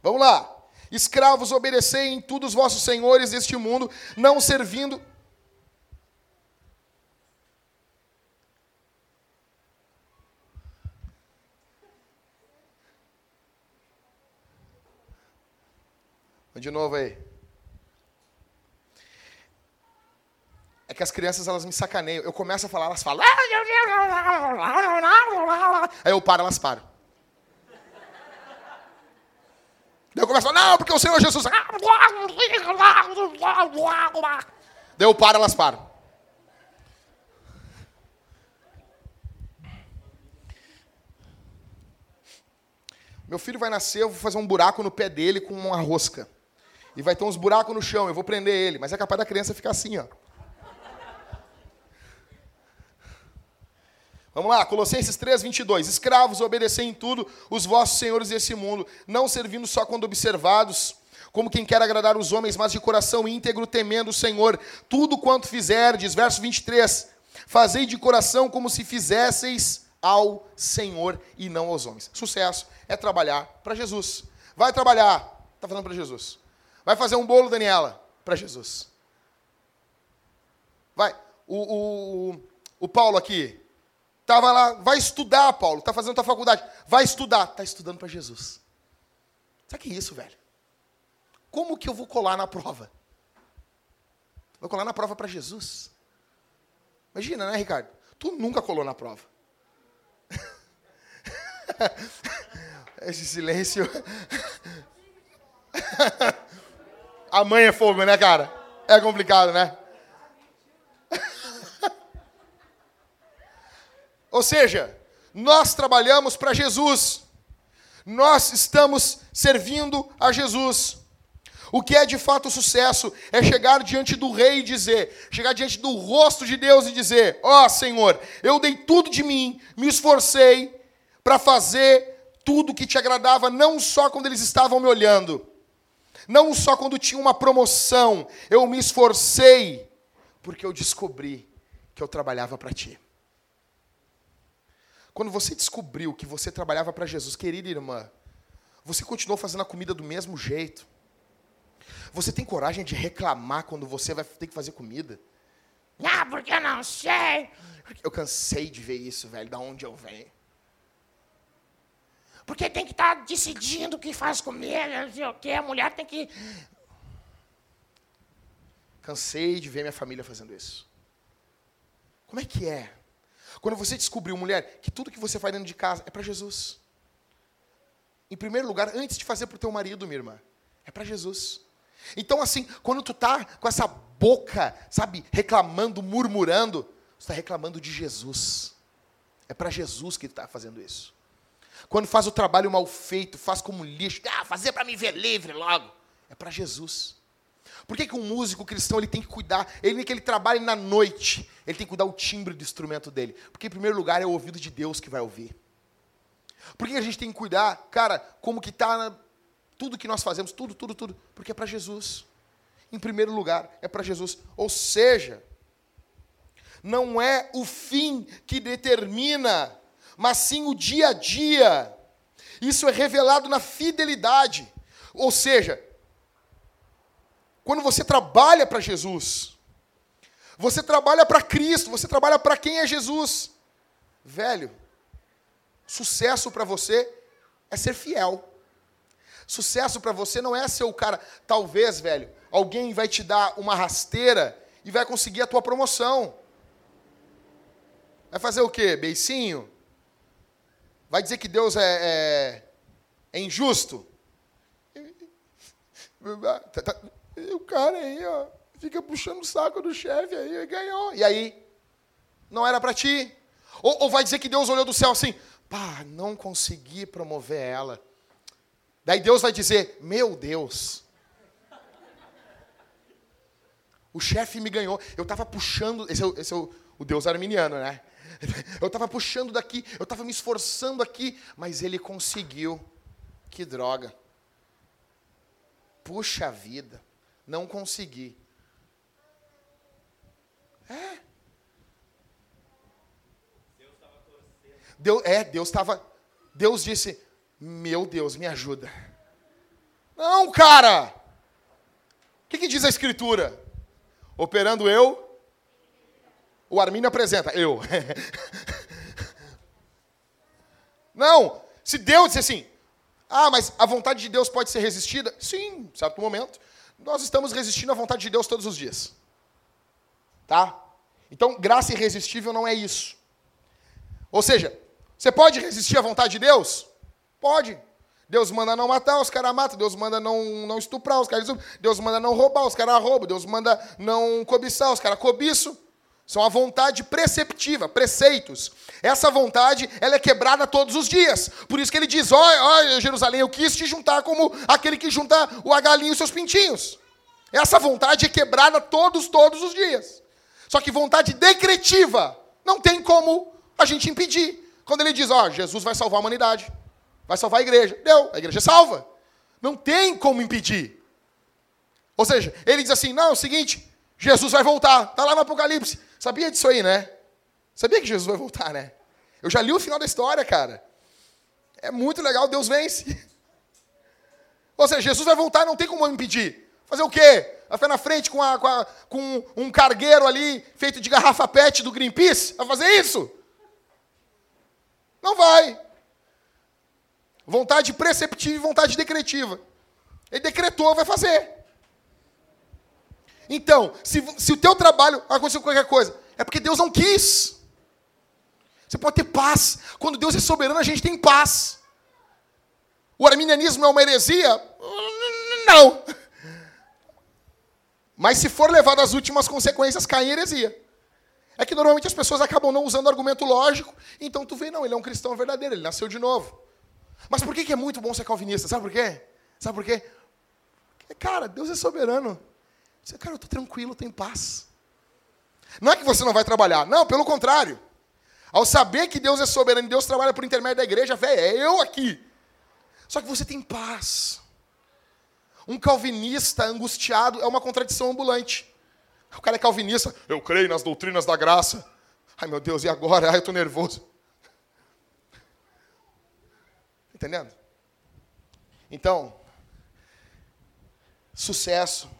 Vamos lá. Escravos, obedecei em tudo os vossos senhores deste mundo, não servindo. De novo aí. É que as crianças elas me sacaneiam. Eu começo a falar, elas falam. Aí eu paro, elas param. Daí eu começo a falar, não, porque o Senhor Jesus. Daí eu paro, elas param. Meu filho vai nascer, eu vou fazer um buraco no pé dele com uma rosca. E vai ter uns buracos no chão, eu vou prender ele. Mas é capaz da criança ficar assim, ó. Vamos lá, Colossenses 3, 22. Escravos, obedecei em tudo os vossos senhores desse mundo, não servindo só quando observados, como quem quer agradar os homens, mas de coração íntegro, temendo o Senhor. Tudo quanto fizerdes, verso 23. Fazei de coração como se fizesseis ao Senhor e não aos homens. Sucesso é trabalhar para Jesus. Vai trabalhar, está falando para Jesus. Vai fazer um bolo, Daniela, para Jesus. Vai. O, o, o Paulo aqui, Estava lá, vai estudar, Paulo, está fazendo tua faculdade. Vai estudar. Está estudando para Jesus. Sabe que é isso, velho? Como que eu vou colar na prova? Vou colar na prova para Jesus. Imagina, né, Ricardo? Tu nunca colou na prova. Esse silêncio. A mãe é fogo, né, cara? É complicado, né? Ou seja, nós trabalhamos para Jesus. Nós estamos servindo a Jesus. O que é de fato sucesso é chegar diante do rei e dizer, chegar diante do rosto de Deus e dizer: Ó oh, Senhor, eu dei tudo de mim, me esforcei para fazer tudo que te agradava, não só quando eles estavam me olhando, não só quando tinha uma promoção, eu me esforcei, porque eu descobri que eu trabalhava para ti. Quando você descobriu que você trabalhava para Jesus, querida irmã, você continuou fazendo a comida do mesmo jeito. Você tem coragem de reclamar quando você vai ter que fazer comida? Não, porque eu não sei. Eu cansei de ver isso, velho, da onde eu venho. Porque tem que estar tá decidindo o que faz comida, não sei o quê. A mulher tem que. Cansei de ver minha família fazendo isso. Como é que é quando você descobriu, mulher, que tudo que você faz dentro de casa é para Jesus. Em primeiro lugar, antes de fazer para o teu marido, minha irmã, é para Jesus. Então, assim, quando tu tá com essa boca, sabe, reclamando, murmurando, tu está reclamando de Jesus. É para Jesus que tu está fazendo isso. Quando faz o trabalho mal feito, faz como lixo, ah, fazer para me ver livre logo, é para Jesus. Por que, que um músico cristão ele tem que cuidar? Ele que ele trabalhe na noite, ele tem que cuidar o timbre do instrumento dele. Porque, em primeiro lugar, é o ouvido de Deus que vai ouvir. Por que a gente tem que cuidar, cara, como que está tudo que nós fazemos, tudo, tudo, tudo? Porque é para Jesus. Em primeiro lugar, é para Jesus. Ou seja, não é o fim que determina, mas sim o dia a dia. Isso é revelado na fidelidade. Ou seja, quando você trabalha para Jesus, você trabalha para Cristo, você trabalha para quem é Jesus. Velho, sucesso para você é ser fiel. Sucesso para você não é ser o cara. Talvez, velho, alguém vai te dar uma rasteira e vai conseguir a tua promoção. Vai fazer o quê? Beicinho? Vai dizer que Deus é, é, é injusto? E o cara aí, ó, fica puxando o saco do chefe aí, ganhou. E aí? Não era para ti? Ou, ou vai dizer que Deus olhou do céu assim, pá, não consegui promover ela. Daí Deus vai dizer, meu Deus, o chefe me ganhou. Eu estava puxando, esse é, o, esse é o, o Deus arminiano, né? Eu estava puxando daqui, eu estava me esforçando aqui, mas ele conseguiu. Que droga. Puxa vida. Não consegui. É. Deus, é, Deus estava. Deus disse: Meu Deus, me ajuda. Não, cara! O que, que diz a Escritura? Operando eu, o Arminio apresenta, eu. Não, se Deus disse assim, ah, mas a vontade de Deus pode ser resistida? Sim, certo momento. Nós estamos resistindo à vontade de Deus todos os dias. Tá? Então, graça irresistível não é isso. Ou seja, você pode resistir à vontade de Deus? Pode. Deus manda não matar, os caras matam. Deus manda não, não estuprar, os caras Deus manda não roubar, os caras roubam. Deus manda não cobiçar, os caras cobiçam. São a vontade preceptiva, preceitos. Essa vontade, ela é quebrada todos os dias. Por isso que ele diz, oh, oh, Jerusalém, eu quis te juntar como aquele que junta o agalinho e seus pintinhos. Essa vontade é quebrada todos, todos os dias. Só que vontade decretiva, não tem como a gente impedir. Quando ele diz, ó, Jesus vai salvar a humanidade, vai salvar a igreja. Deu, a igreja salva. Não tem como impedir. Ou seja, ele diz assim, não, é o seguinte, Jesus vai voltar. Está lá no Apocalipse. Sabia disso aí, né? Sabia que Jesus vai voltar, né? Eu já li o final da história, cara. É muito legal, Deus vence. Ou seja, Jesus vai voltar, não tem como impedir. Fazer o quê? Vai ficar na frente com, a, com, a, com um cargueiro ali, feito de garrafa pet do Greenpeace? Vai fazer isso? Não vai. Vontade preceptiva e vontade decretiva. Ele decretou, vai fazer. Então, se, se o teu trabalho aconteceu qualquer coisa, é porque Deus não quis. Você pode ter paz. Quando Deus é soberano, a gente tem paz. O arminianismo é uma heresia? Não. Mas se for levado às últimas consequências, cai em heresia. É que normalmente as pessoas acabam não usando argumento lógico, então tu vê, não, ele é um cristão verdadeiro, ele nasceu de novo. Mas por que é muito bom ser calvinista? Sabe por quê? Sabe por quê? Porque, cara, Deus é soberano. Você, cara, eu estou tranquilo, tenho paz. Não é que você não vai trabalhar. Não, pelo contrário. Ao saber que Deus é soberano Deus trabalha por intermédio da igreja, velho, é eu aqui. Só que você tem paz. Um calvinista angustiado é uma contradição ambulante. O cara é calvinista, eu creio nas doutrinas da graça. Ai meu Deus, e agora? Ai, eu estou nervoso. Entendendo? Então, sucesso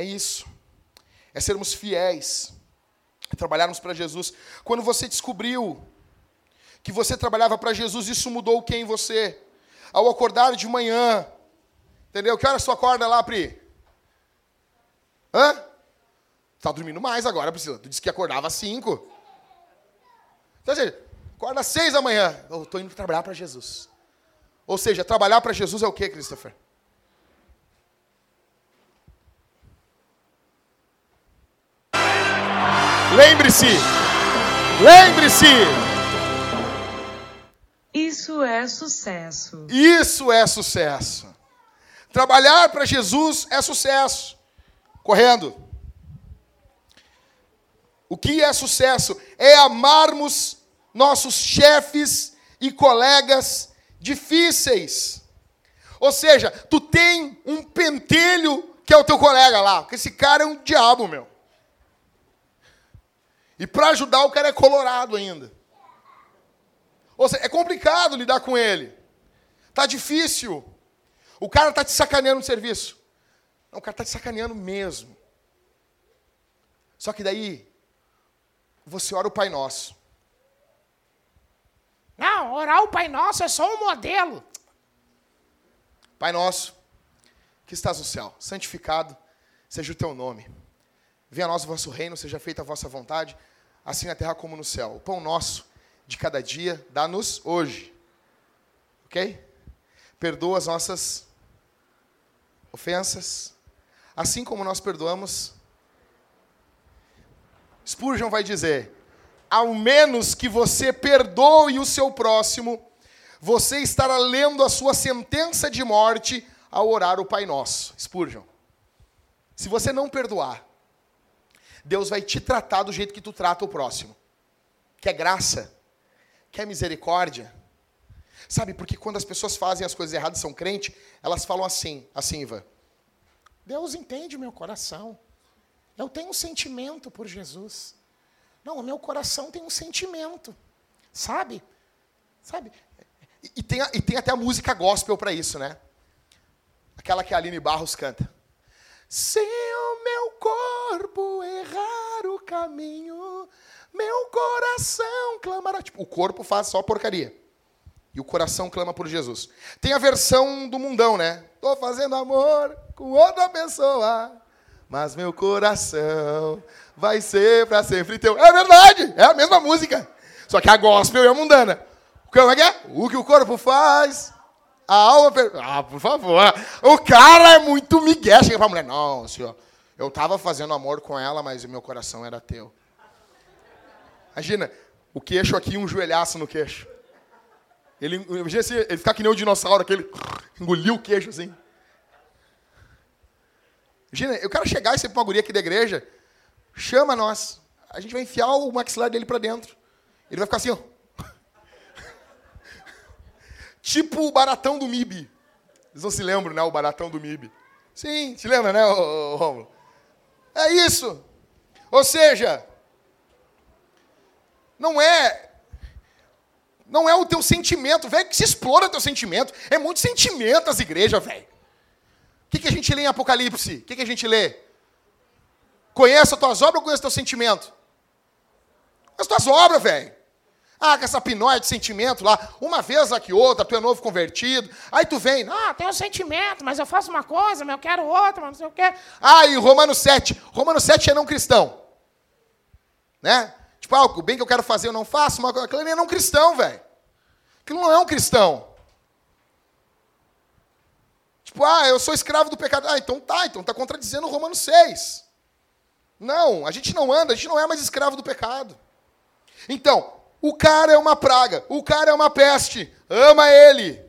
é isso. É sermos fiéis. É trabalharmos para Jesus. Quando você descobriu que você trabalhava para Jesus, isso mudou o que em você? Ao acordar de manhã, entendeu? Que horas tu acorda lá, Pri? Hã? Tá dormindo mais agora, Priscila. Tu disse que acordava às cinco. Então, seja, acorda às seis da manhã. Eu estou indo trabalhar para Jesus. Ou seja, trabalhar para Jesus é o que, Christopher? Lembre-se! Lembre-se! Isso é sucesso. Isso é sucesso. Trabalhar para Jesus é sucesso. Correndo. O que é sucesso? É amarmos nossos chefes e colegas difíceis. Ou seja, tu tem um pentelho que é o teu colega lá. Esse cara é um diabo, meu. E para ajudar, o cara é colorado ainda. Ou seja, é complicado lidar com ele. Tá difícil. O cara tá te sacaneando no serviço. Não, o cara tá te sacaneando mesmo. Só que daí, você ora o Pai Nosso. Não, orar o Pai Nosso é só um modelo. Pai Nosso, que estás no céu, santificado seja o teu nome. Venha a nós o vosso reino, seja feita a vossa vontade assim na terra como no céu. O pão nosso de cada dia, dá-nos hoje. Ok? Perdoa as nossas ofensas, assim como nós perdoamos. Spurgeon vai dizer: ao menos que você perdoe o seu próximo, você estará lendo a sua sentença de morte ao orar o Pai Nosso. Spurgeon. Se você não perdoar, Deus vai te tratar do jeito que tu trata o próximo. Quer graça? Quer misericórdia? Sabe, porque quando as pessoas fazem as coisas erradas são crente, elas falam assim, assim, Ivan. Deus entende meu coração. Eu tenho um sentimento por Jesus. Não, o meu coração tem um sentimento. Sabe? Sabe? E, e tem, e tem até a música gospel para isso, né? Aquela que a Aline Barros canta. Se o meu corpo errar o caminho, meu coração clamará. Tipo, o corpo faz só porcaria. E o coração clama por Jesus. Tem a versão do mundão, né? Tô fazendo amor com outra pessoa, mas meu coração vai ser para sempre teu. É verdade, é a mesma música. Só que a gospel é a mundana. Como é que é? O que o corpo faz, a alma. per- Ah, por favor. O cara é muito migué. Chega pra mulher, não, senhor. Eu tava fazendo amor com ela, mas o meu coração era teu. Imagina, o queixo aqui um joelhaço no queixo. Ele, imagina se ele ficar que nem o dinossauro, aquele engoliu o queixo assim. Imagina, eu quero chegar e ser uma guria aqui da igreja, chama nós. A gente vai enfiar o maxilar dele pra dentro. Ele vai ficar assim, ó. tipo o baratão do MIB. Vocês não se lembram, né? O baratão do MIB. Sim, te lembra, né, Rômulo? É isso. Ou seja, não é não é o teu sentimento, velho, que se explora teu sentimento. É muito sentimento as igrejas, velho. O que, que a gente lê em Apocalipse? O que, que a gente lê? Conheça as tuas obras ou conheça teu sentimento? As tuas obras, velho. Ah, com essa pinóia de sentimento lá, uma vez aqui outra, tu é novo convertido, aí tu vem, Ah, tem um sentimento, mas eu faço uma coisa, mas eu quero outra, mas não sei o quê. Ah, e Romano 7. Romano 7 é não cristão. Né? Tipo, ah, o bem que eu quero fazer eu não faço, mas aquilo é não cristão, velho. Aquilo não é um cristão. Tipo, ah, eu sou escravo do pecado. Ah, então tá, então tá contradizendo o Romano 6. Não, a gente não anda, a gente não é mais escravo do pecado. Então, o cara é uma praga, o cara é uma peste. Ama ele.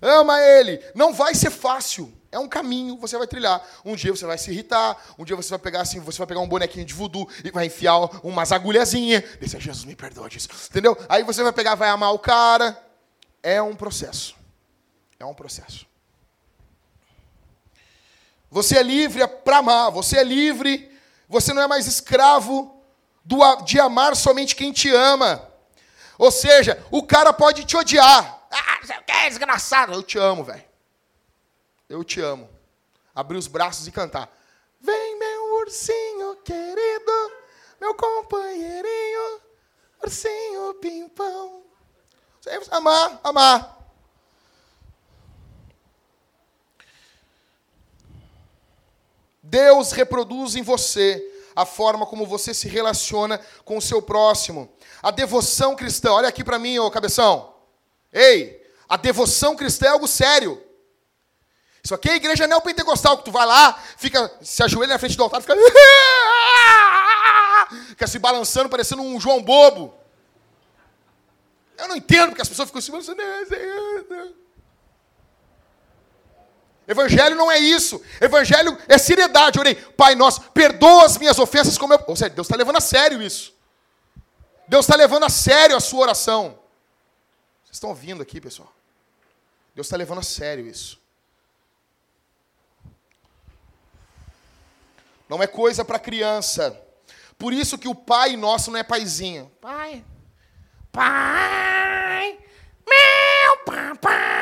Ama ele. Não vai ser fácil. É um caminho, você vai trilhar. Um dia você vai se irritar, um dia você vai pegar assim, você vai pegar um bonequinho de voodoo e vai enfiar umas agulhazinhas. Dizer, Jesus, me perdoa disso. Entendeu? Aí você vai pegar, vai amar o cara. É um processo. É um processo. Você é livre para amar, você é livre, você não é mais escravo do de amar somente quem te ama. Ou seja, o cara pode te odiar. Ah, você é desgraçado. Eu te amo, velho. Eu te amo. Abrir os braços e cantar. Vem, meu ursinho querido, meu companheirinho, ursinho pimpão. Você vai amar, amar. Deus reproduz em você a forma como você se relaciona com o seu próximo. A devoção cristã, olha aqui para mim, ô cabeção. Ei, a devoção cristã é algo sério. Isso aqui é igreja neopentecostal, que tu vai lá, fica, se ajoelha na frente do altar, fica. Fica se balançando, parecendo um João Bobo. Eu não entendo porque as pessoas ficam se balançando. "Ah, Senhor, Evangelho não é isso. Evangelho é seriedade. Orei, Pai nosso, perdoa as minhas ofensas como eu. Ou seja, Deus está levando a sério isso. Deus está levando a sério a sua oração. Vocês estão ouvindo aqui, pessoal? Deus está levando a sério isso. Não é coisa para criança. Por isso que o Pai nosso não é paizinho. Pai. Pai. Meu papai.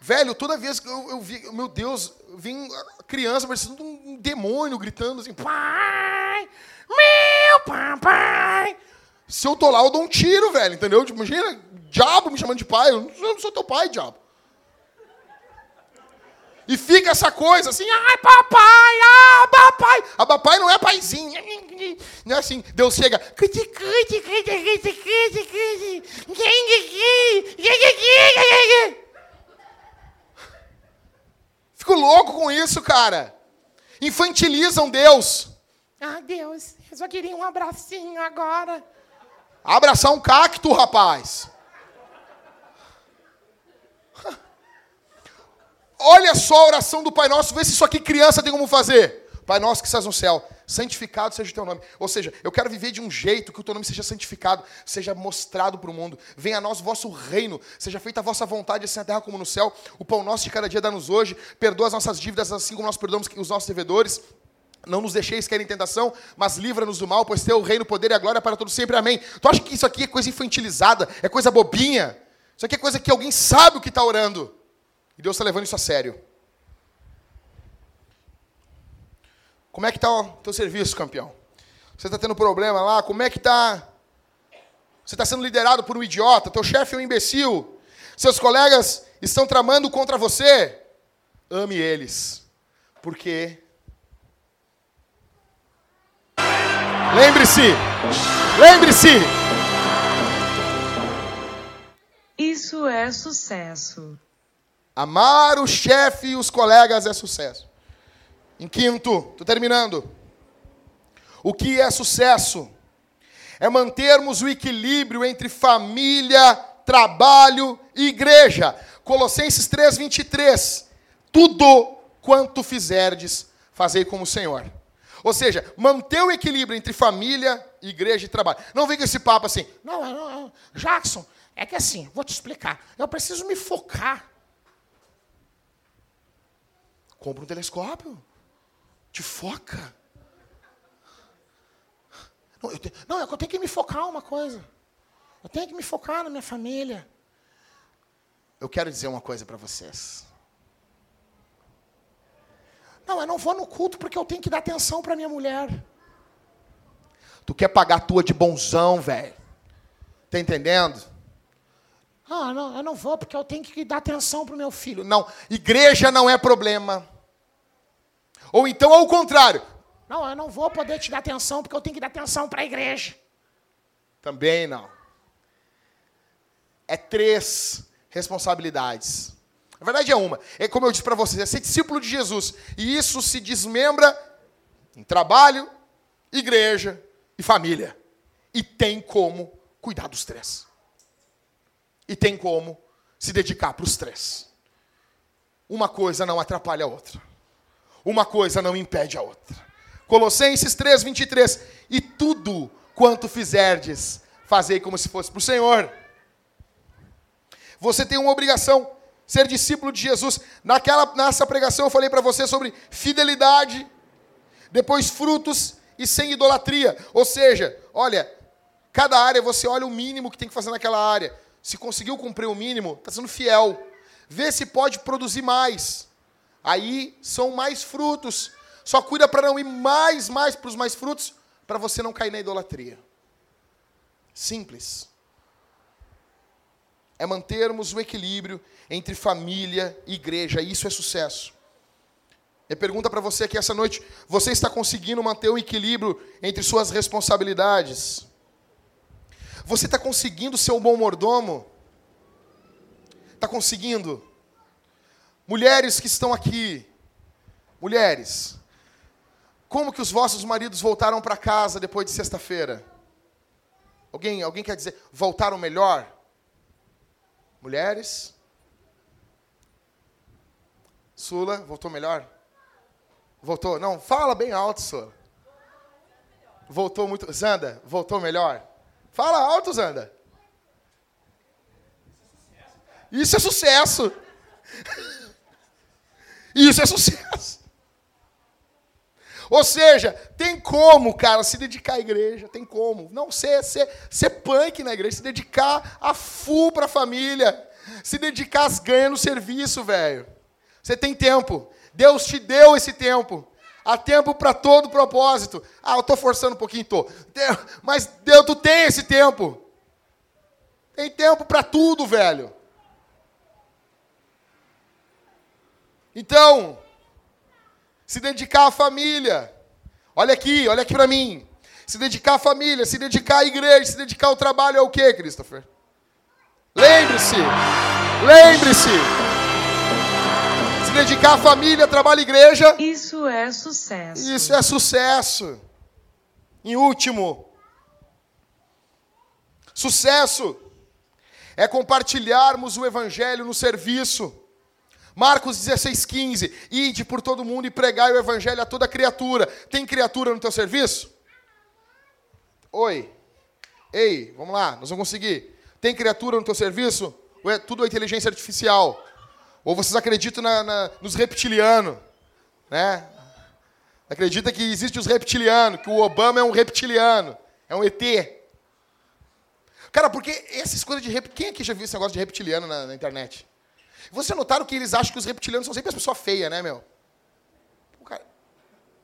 Velho, toda vez que eu, eu vi, meu Deus, vem criança parecendo um demônio gritando assim. Pai. Meu papai. Se eu tô lá, eu dou um tiro, velho, entendeu? Tipo, imagina, diabo me chamando de pai. Eu não sou, eu não sou teu pai, diabo. E fica essa coisa assim, ai, papai, ah, papai. A papai não é paizinho. Não é assim. Deus chega, Fico louco com isso, cara. Infantilizam Deus. Ah, Deus, eu só queria um abracinho agora. Abraçar um cacto, rapaz. Olha só a oração do Pai Nosso, vê se isso aqui criança tem como fazer. Pai Nosso que estás no céu, santificado seja o teu nome. Ou seja, eu quero viver de um jeito que o teu nome seja santificado, seja mostrado para o mundo. Venha a nós o vosso reino, seja feita a vossa vontade, assim na terra como no céu. O pão nosso de cada dia dá-nos hoje. Perdoa as nossas dívidas, assim como nós perdoamos os nossos devedores. Não nos deixeis cair em tentação, mas livra-nos do mal, pois teu o reino, o poder e a glória para todos sempre. Amém. Tu acha que isso aqui é coisa infantilizada? É coisa bobinha? Isso aqui é coisa que alguém sabe o que está orando. E Deus está levando isso a sério. Como é que está o teu serviço, campeão? Você está tendo problema lá? Como é que está? Você está sendo liderado por um idiota? Teu chefe é um imbecil? Seus colegas estão tramando contra você? Ame eles. Porque Lembre-se! Lembre-se! Isso é sucesso. Amar o chefe e os colegas é sucesso. Em quinto, estou terminando. O que é sucesso? É mantermos o equilíbrio entre família, trabalho e igreja. Colossenses 3, 23. Tudo quanto fizerdes, fazei como o Senhor. Ou seja, manter o equilíbrio entre família, igreja e trabalho. Não vem com esse papo assim. Não, não, Jackson, é que assim, vou te explicar. Eu preciso me focar. Compra um telescópio. Te foca. Não, eu, te, não, eu tenho que me focar uma coisa. Eu tenho que me focar na minha família. Eu quero dizer uma coisa para vocês. Não, eu não vou no culto porque eu tenho que dar atenção para minha mulher. Tu quer pagar a tua de bonzão, velho. Tá entendendo? Ah, não, eu não vou porque eu tenho que dar atenção para o meu filho. Não, igreja não é problema. Ou então ao contrário. Não, eu não vou poder te dar atenção porque eu tenho que dar atenção para a igreja. Também não. É três responsabilidades. Na verdade é uma. É como eu disse para vocês, é ser discípulo de Jesus. E isso se desmembra em trabalho, igreja e família. E tem como cuidar dos três. E tem como se dedicar para os três. Uma coisa não atrapalha a outra. Uma coisa não impede a outra. Colossenses 3, 23. E tudo quanto fizerdes, fazei como se fosse para o Senhor. Você tem uma obrigação ser discípulo de Jesus. Naquela, nessa pregação eu falei para você sobre fidelidade, depois frutos e sem idolatria. Ou seja, olha, cada área você olha o mínimo que tem que fazer naquela área. Se conseguiu cumprir o mínimo, está sendo fiel. Vê se pode produzir mais. Aí são mais frutos. Só cuida para não ir mais, mais para os mais frutos, para você não cair na idolatria. Simples é mantermos o equilíbrio entre família e igreja. Isso é sucesso. Minha pergunta para você aqui essa noite: você está conseguindo manter o equilíbrio entre suas responsabilidades? Você está conseguindo ser um bom mordomo? Está conseguindo? Mulheres que estão aqui, mulheres, como que os vossos maridos voltaram para casa depois de sexta-feira? Alguém, alguém quer dizer, voltaram melhor? Mulheres? Sula, voltou melhor? Voltou? Não, fala bem alto, Sula. Voltou muito. Zanda, voltou melhor? Fala alto, Zanda. Isso é sucesso. Isso é sucesso. Ou seja, tem como, cara, se dedicar à igreja, tem como. Não ser, ser, ser punk na igreja, se dedicar a full para a família, se dedicar às ganhas no serviço, velho. Você tem tempo. Deus te deu esse tempo. Há tempo para todo propósito. Ah, eu estou forçando um pouquinho, tô. Mas Deus, tu tem esse tempo. Tem tempo para tudo, velho. Então, se dedicar à família. Olha aqui, olha aqui para mim. Se dedicar à família, se dedicar à igreja, se dedicar ao trabalho é o que, Christopher? Lembre-se, lembre-se. Se dedicar à família, trabalho e igreja. Isso é sucesso. Isso é sucesso. Em último, sucesso é compartilharmos o evangelho no serviço. Marcos 16, 15. Ide por todo mundo e pregai o evangelho a toda criatura. Tem criatura no teu serviço? Oi. Ei, vamos lá, nós vamos conseguir. Tem criatura no teu serviço? Ou é tudo inteligência artificial? Ou vocês acreditam na, na, nos reptilianos? Né? Acredita que existe os reptilianos, que o Obama é um reptiliano, é um ET. Cara, porque essas coisas de rep... Quem aqui já viu esse negócio de reptiliano na, na internet? Você notaram que eles acham que os reptilianos são sempre as pessoas feias, né, meu? Pô, cara,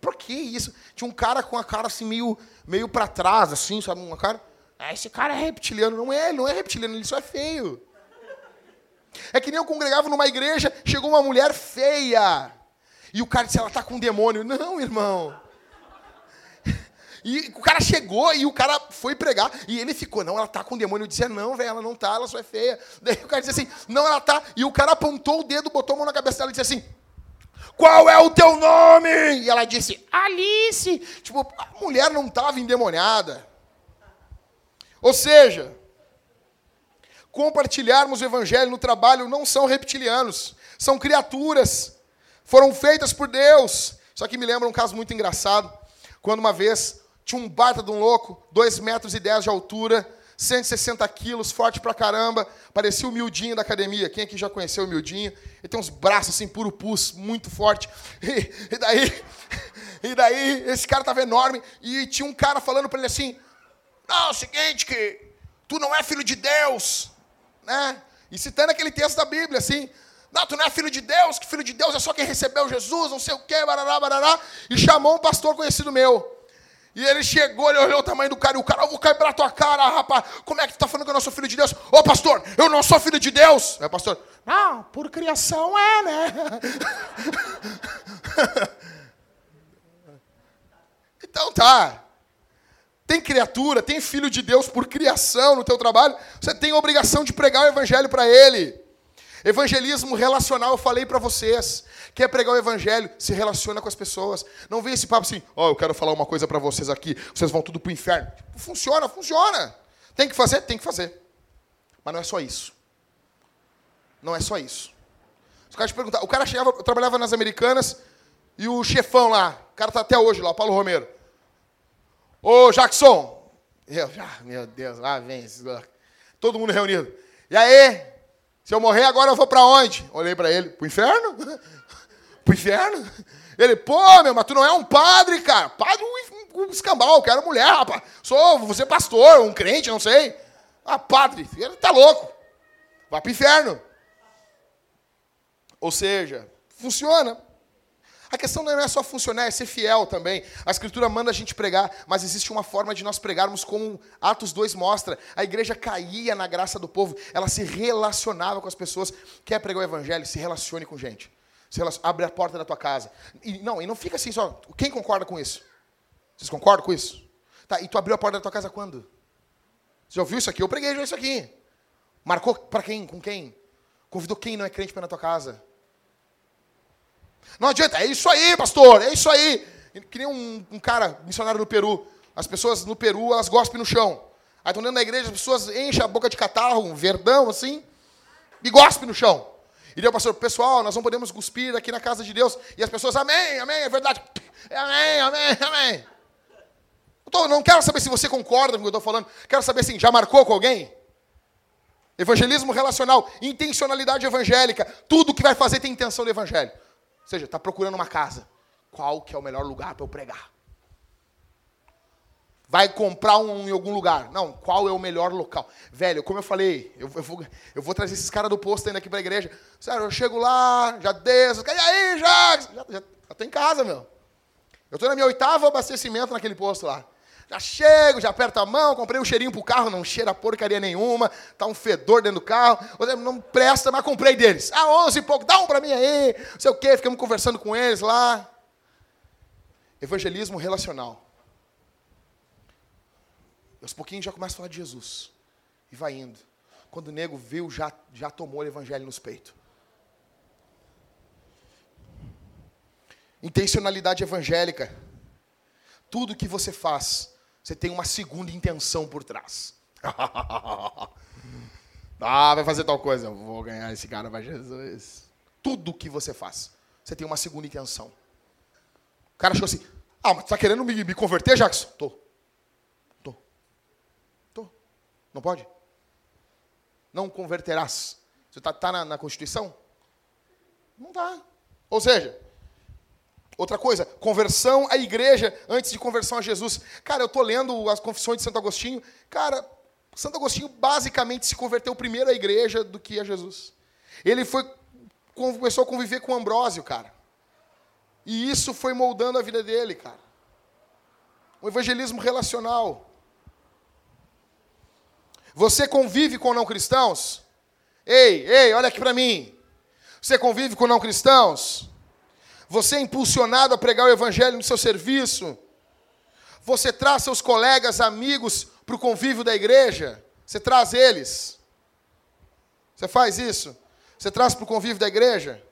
por que isso? Tinha um cara com a cara assim meio, meio para trás, assim, sabe? Uma cara. Ah, esse cara é reptiliano. Não é, ele não é reptiliano, ele só é feio. É que nem eu congregava numa igreja, chegou uma mulher feia. E o cara disse, ela está com um demônio. Não, irmão. E o cara chegou e o cara foi pregar. E ele ficou, não, ela está com um demônio. Eu dizia, não, velho, ela não está, ela só é feia. Daí o cara disse assim, não, ela está. E o cara apontou o dedo, botou a mão na cabeça dela e disse assim, qual é o teu nome? E ela disse, Alice. Tipo, a mulher não estava endemoniada. Ou seja, compartilharmos o evangelho no trabalho não são reptilianos, são criaturas foram feitas por Deus. Só que me lembra um caso muito engraçado, quando uma vez tinha um baita de um louco, 2 metros e 10 de altura, 160 quilos, forte pra caramba, parecia o miudinho da academia. Quem aqui já conheceu o miudinho? Ele tem uns braços assim, puro pus, muito forte. E, e, daí, e daí, esse cara tava enorme, e tinha um cara falando para ele assim, não, é o seguinte, que tu não é filho de Deus, né? E citando aquele texto da Bíblia, assim, não, tu não é filho de Deus, que filho de Deus é só quem recebeu Jesus, não sei o quê, barará, barará. E chamou um pastor conhecido meu. E ele chegou, ele olhou o tamanho do cara, e o cara, eu vou pela tua cara, rapaz. Como é que tu está falando que eu não sou filho de Deus? Ô pastor, eu não sou filho de Deus. É, pastor. Não, por criação é, né? então tá. Tem criatura, tem filho de Deus por criação no teu trabalho, você tem obrigação de pregar o evangelho para ele. Evangelismo relacional, eu falei para vocês. Quer pregar o evangelho? Se relaciona com as pessoas. Não vem esse papo assim, ó, oh, eu quero falar uma coisa para vocês aqui, vocês vão tudo pro inferno. Funciona, funciona. Tem que fazer? Tem que fazer. Mas não é só isso. Não é só isso. Os caras te perguntar, o cara chegava, eu trabalhava nas americanas, e o chefão lá, o cara tá até hoje lá, o Paulo Romero. Ô, Jackson! Eu, ah, meu Deus, lá vem. Todo mundo reunido. E aí? Se eu morrer agora, eu vou para onde? Olhei para ele, pro inferno? pro inferno? Ele, pô, meu, mas tu não é um padre, cara. Padre, um, um escambau, quero mulher, rapaz. Sou, você é pastor, um crente, não sei. Ah, padre, ele tá louco. Vai pro inferno. Ou seja, funciona. A questão não é só funcionar, é ser fiel também. A Escritura manda a gente pregar, mas existe uma forma de nós pregarmos como Atos 2 mostra. A igreja caía na graça do povo, ela se relacionava com as pessoas. Quer pregar o Evangelho? Se relacione com gente. Se relacione, abre a porta da tua casa. E não, e não fica assim só. Quem concorda com isso? Vocês concordam com isso? Tá, e tu abriu a porta da tua casa quando? Você já ouviu isso aqui? Eu preguei já isso aqui. Marcou para quem? Com quem? Convidou quem não é crente para na tua casa? Não adianta, é isso aí, pastor, é isso aí. Que nem um, um cara, missionário no Peru. As pessoas no Peru, elas gospem no chão. Aí estão dentro da igreja, as pessoas enchem a boca de catarro, um verdão assim, e gospem no chão. E deu, pastor, pessoal, nós não podemos cuspir aqui na casa de Deus. E as pessoas, amém, amém, é verdade. Amém, amém, amém. Eu tô, não quero saber se você concorda com o que eu estou falando. Quero saber assim, já marcou com alguém? Evangelismo relacional, intencionalidade evangélica. Tudo que vai fazer tem intenção do evangelho. Ou seja, está procurando uma casa. Qual que é o melhor lugar para eu pregar? Vai comprar um em algum lugar. Não, qual é o melhor local? Velho, como eu falei, eu, eu vou, eu vou trazer esses caras do posto ainda aqui para a igreja. Sério, eu chego lá, já desço. E aí, já? Já, já, já tô em casa, meu. Eu estou na minha oitava abastecimento naquele posto lá. Já chego, já aperto a mão, comprei um cheirinho pro carro, não cheira porcaria nenhuma, tá um fedor dentro do carro, não presta, mas comprei deles. Ah, 11 e pouco, dá um para mim aí, não sei o quê, ficamos conversando com eles lá. Evangelismo relacional. E aos pouquinhos já começa a falar de Jesus. E vai indo. Quando o nego viu, já, já tomou o evangelho nos peitos. Intencionalidade evangélica. Tudo que você faz você tem uma segunda intenção por trás. ah, vai fazer tal coisa. Vou ganhar esse cara para Jesus. Tudo que você faz, você tem uma segunda intenção. O cara achou assim: Ah, mas tu tá querendo me, me converter, Jackson? Tô. Tô. Tô. Não pode? Não converterás. Você está tá na, na Constituição? Não tá. Ou seja, Outra coisa, conversão à igreja antes de conversão a Jesus. Cara, eu tô lendo as confissões de Santo Agostinho. Cara, Santo Agostinho basicamente se converteu primeiro à igreja do que a Jesus. Ele foi começou a conviver com Ambrósio, cara. E isso foi moldando a vida dele, cara. Um evangelismo relacional. Você convive com não cristãos? Ei, ei, olha aqui para mim. Você convive com não cristãos? Você é impulsionado a pregar o evangelho no seu serviço? Você traz seus colegas, amigos para o convívio da igreja? Você traz eles? Você faz isso? Você traz para o convívio da igreja?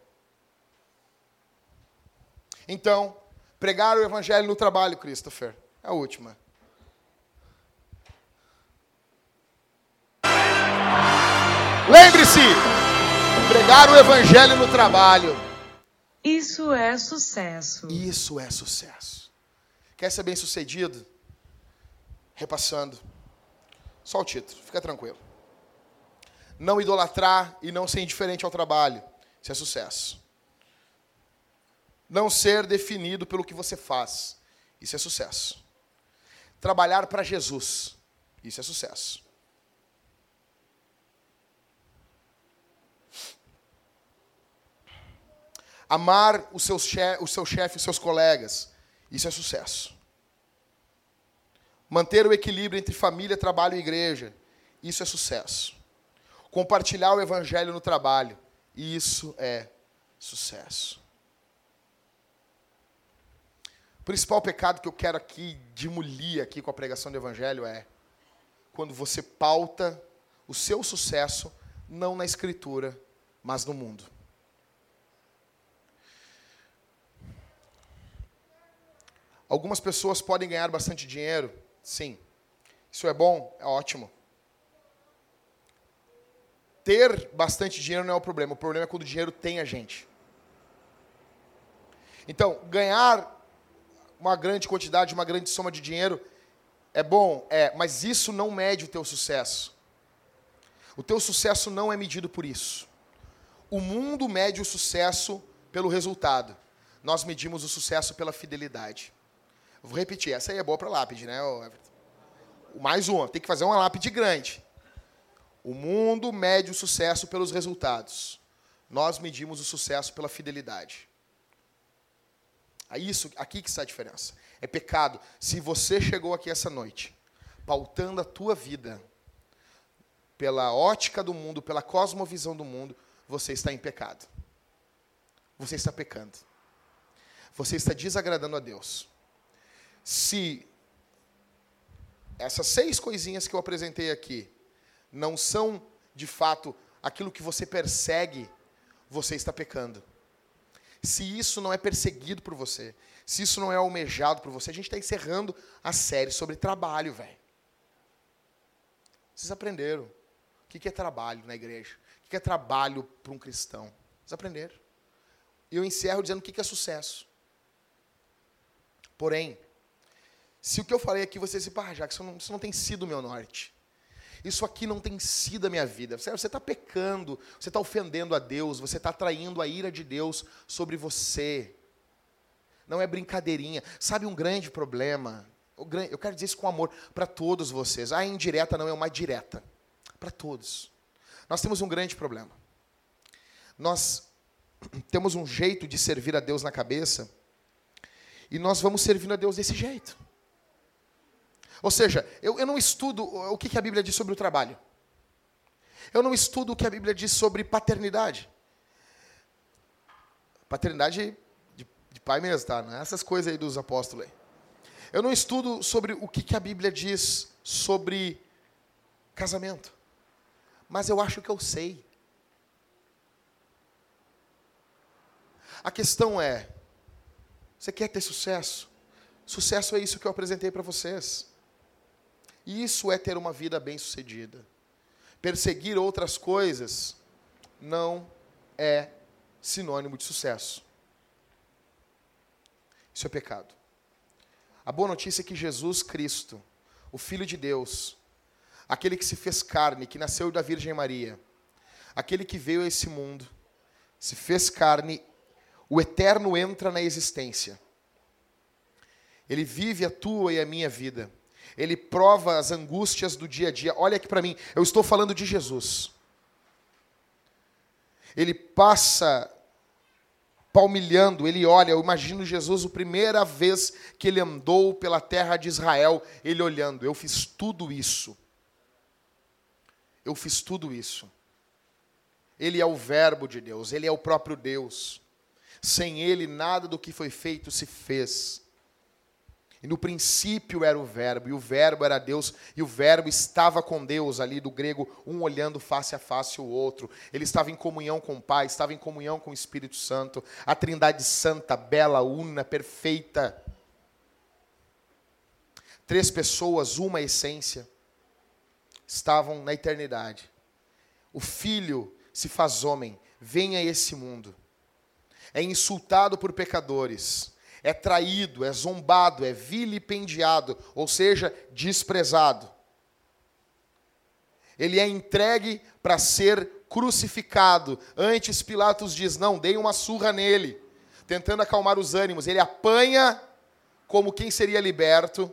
Então, pregar o evangelho no trabalho, Christopher. É a última. Lembre-se, pregar o evangelho no trabalho. Isso é sucesso. Isso é sucesso. Quer ser bem sucedido? Repassando. Só o título, fica tranquilo. Não idolatrar e não ser indiferente ao trabalho. Isso é sucesso. Não ser definido pelo que você faz. Isso é sucesso. Trabalhar para Jesus. Isso é sucesso. Amar o seu, chefe, o seu chefe, os seus colegas. Isso é sucesso. Manter o equilíbrio entre família, trabalho e igreja. Isso é sucesso. Compartilhar o evangelho no trabalho. Isso é sucesso. O principal pecado que eu quero aqui demolir aqui com a pregação do evangelho é quando você pauta o seu sucesso não na escritura, mas no mundo. Algumas pessoas podem ganhar bastante dinheiro, sim. Isso é bom, é ótimo. Ter bastante dinheiro não é o problema, o problema é quando o dinheiro tem a gente. Então, ganhar uma grande quantidade, uma grande soma de dinheiro é bom, é, mas isso não mede o teu sucesso. O teu sucesso não é medido por isso. O mundo mede o sucesso pelo resultado. Nós medimos o sucesso pela fidelidade. Vou repetir, essa aí é boa para lápide, né, Everton? Mais uma, tem que fazer uma lápide grande. O mundo mede o sucesso pelos resultados. Nós medimos o sucesso pela fidelidade. É isso, aqui que está a diferença. É pecado. Se você chegou aqui essa noite, pautando a tua vida pela ótica do mundo, pela cosmovisão do mundo, você está em pecado. Você está pecando. Você está desagradando a Deus se essas seis coisinhas que eu apresentei aqui não são, de fato, aquilo que você persegue, você está pecando. Se isso não é perseguido por você, se isso não é almejado por você, a gente está encerrando a série sobre trabalho, velho. Vocês aprenderam o que é trabalho na igreja, o que é trabalho para um cristão. Vocês aprenderam. E eu encerro dizendo o que é sucesso. Porém, se o que eu falei aqui você se já que isso não, isso não tem sido o meu norte. Isso aqui não tem sido a minha vida. Você está pecando, você está ofendendo a Deus, você está traindo a ira de Deus sobre você. Não é brincadeirinha. Sabe um grande problema? Eu quero dizer isso com amor para todos vocês. A indireta não é uma direta. Para todos. Nós temos um grande problema. Nós temos um jeito de servir a Deus na cabeça e nós vamos servindo a Deus desse jeito. Ou seja, eu, eu não estudo o que, que a Bíblia diz sobre o trabalho. Eu não estudo o que a Bíblia diz sobre paternidade. Paternidade de, de pai mesmo, tá? É essas coisas aí dos apóstolos. Eu não estudo sobre o que, que a Bíblia diz sobre casamento. Mas eu acho que eu sei. A questão é: você quer ter sucesso? Sucesso é isso que eu apresentei para vocês. Isso é ter uma vida bem-sucedida. Perseguir outras coisas não é sinônimo de sucesso. Isso é pecado. A boa notícia é que Jesus Cristo, o Filho de Deus, aquele que se fez carne, que nasceu da Virgem Maria, aquele que veio a esse mundo, se fez carne, o eterno entra na existência. Ele vive a tua e a minha vida. Ele prova as angústias do dia a dia. Olha aqui para mim, eu estou falando de Jesus. Ele passa palmilhando, ele olha, eu imagino Jesus a primeira vez que ele andou pela terra de Israel, ele olhando, eu fiz tudo isso. Eu fiz tudo isso. Ele é o verbo de Deus, ele é o próprio Deus. Sem ele nada do que foi feito se fez. E no princípio era o Verbo, e o Verbo era Deus, e o Verbo estava com Deus, ali do grego, um olhando face a face o outro. Ele estava em comunhão com o Pai, estava em comunhão com o Espírito Santo. A Trindade Santa, bela, una, perfeita. Três pessoas, uma essência, estavam na eternidade. O Filho se faz homem, vem a esse mundo. É insultado por pecadores é traído, é zombado, é vilipendiado, ou seja, desprezado. Ele é entregue para ser crucificado. Antes Pilatos diz: Não, dei uma surra nele, tentando acalmar os ânimos. Ele apanha como quem seria liberto,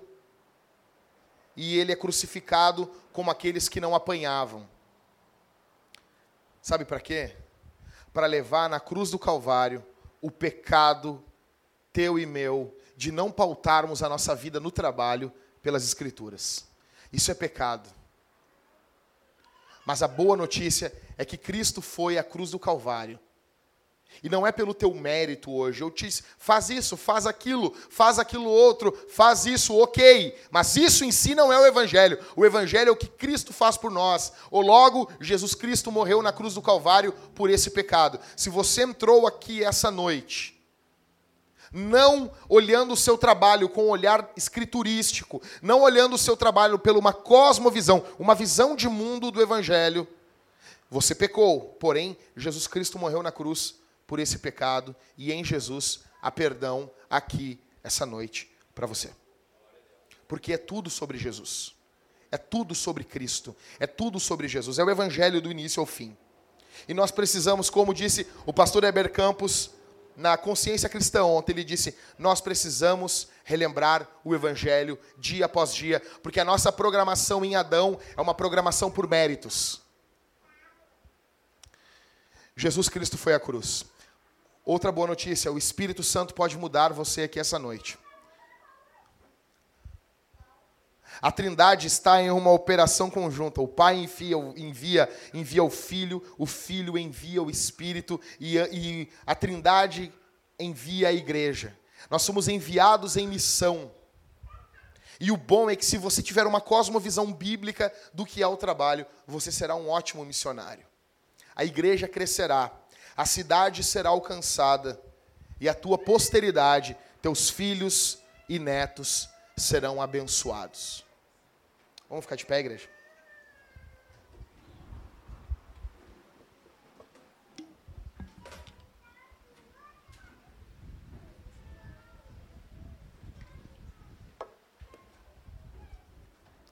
e ele é crucificado como aqueles que não apanhavam. Sabe para quê? Para levar na cruz do Calvário o pecado teu e meu, de não pautarmos a nossa vida no trabalho pelas Escrituras. Isso é pecado. Mas a boa notícia é que Cristo foi à cruz do Calvário. E não é pelo teu mérito hoje. Eu te disse, faz isso, faz aquilo, faz aquilo outro, faz isso, ok. Mas isso em si não é o Evangelho. O Evangelho é o que Cristo faz por nós. Ou logo, Jesus Cristo morreu na cruz do Calvário por esse pecado. Se você entrou aqui essa noite não olhando o seu trabalho com um olhar escriturístico, não olhando o seu trabalho pela uma cosmovisão, uma visão de mundo do evangelho, você pecou. Porém, Jesus Cristo morreu na cruz por esse pecado e em Jesus há perdão aqui essa noite para você. Porque é tudo sobre Jesus. É tudo sobre Cristo. É tudo sobre Jesus. É o evangelho do início ao fim. E nós precisamos, como disse o pastor Heber Campos, na consciência cristã ontem, ele disse: Nós precisamos relembrar o Evangelho dia após dia, porque a nossa programação em Adão é uma programação por méritos. Jesus Cristo foi à cruz. Outra boa notícia: o Espírito Santo pode mudar você aqui essa noite. A Trindade está em uma operação conjunta. O Pai envia, envia, envia o Filho, o Filho envia o Espírito e e a Trindade envia a igreja. Nós somos enviados em missão. E o bom é que se você tiver uma cosmovisão bíblica do que é o trabalho, você será um ótimo missionário. A igreja crescerá, a cidade será alcançada e a tua posteridade, teus filhos e netos serão abençoados. Vamos ficar de pé, igreja?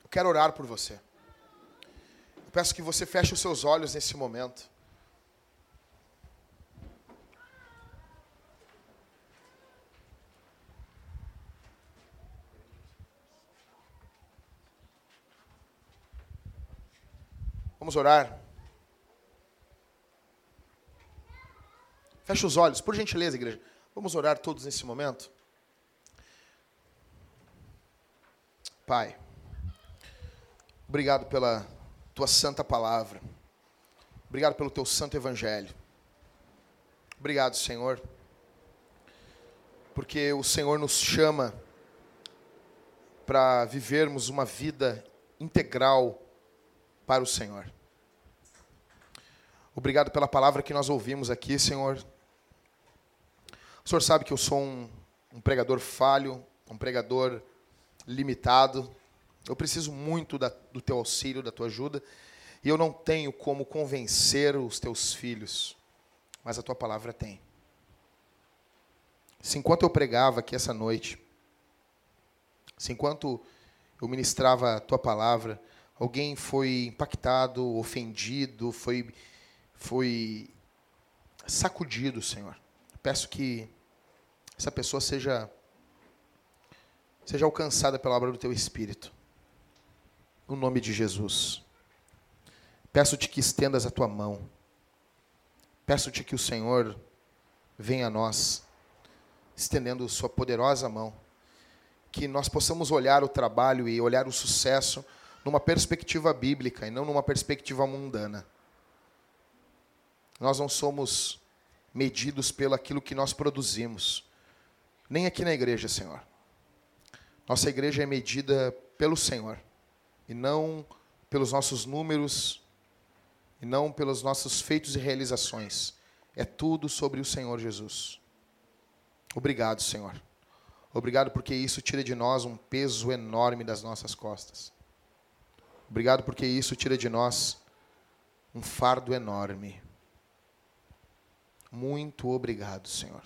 Eu quero orar por você. Eu peço que você feche os seus olhos nesse momento. Vamos orar. Feche os olhos, por gentileza, igreja. Vamos orar todos nesse momento. Pai, obrigado pela tua santa palavra. Obrigado pelo teu santo evangelho. Obrigado, Senhor, porque o Senhor nos chama para vivermos uma vida integral para o Senhor. Obrigado pela palavra que nós ouvimos aqui, Senhor. O Senhor sabe que eu sou um, um pregador falho, um pregador limitado. Eu preciso muito da, do teu auxílio, da tua ajuda. E eu não tenho como convencer os teus filhos, mas a tua palavra tem. Se enquanto eu pregava aqui essa noite, se enquanto eu ministrava a tua palavra, alguém foi impactado, ofendido, foi, foi sacudido, Senhor, Peço que essa pessoa seja seja alcançada pela obra do teu espírito. No nome de Jesus. Peço-te que estendas a tua mão. Peço-te que o Senhor venha a nós, estendendo sua poderosa mão. Que nós possamos olhar o trabalho e olhar o sucesso numa perspectiva bíblica e não numa perspectiva mundana. Nós não somos medidos pelo aquilo que nós produzimos, nem aqui na igreja, Senhor. Nossa igreja é medida pelo Senhor e não pelos nossos números e não pelos nossos feitos e realizações. É tudo sobre o Senhor Jesus. Obrigado, Senhor. Obrigado porque isso tira de nós um peso enorme das nossas costas. Obrigado porque isso tira de nós um fardo enorme. Muito obrigado, Senhor.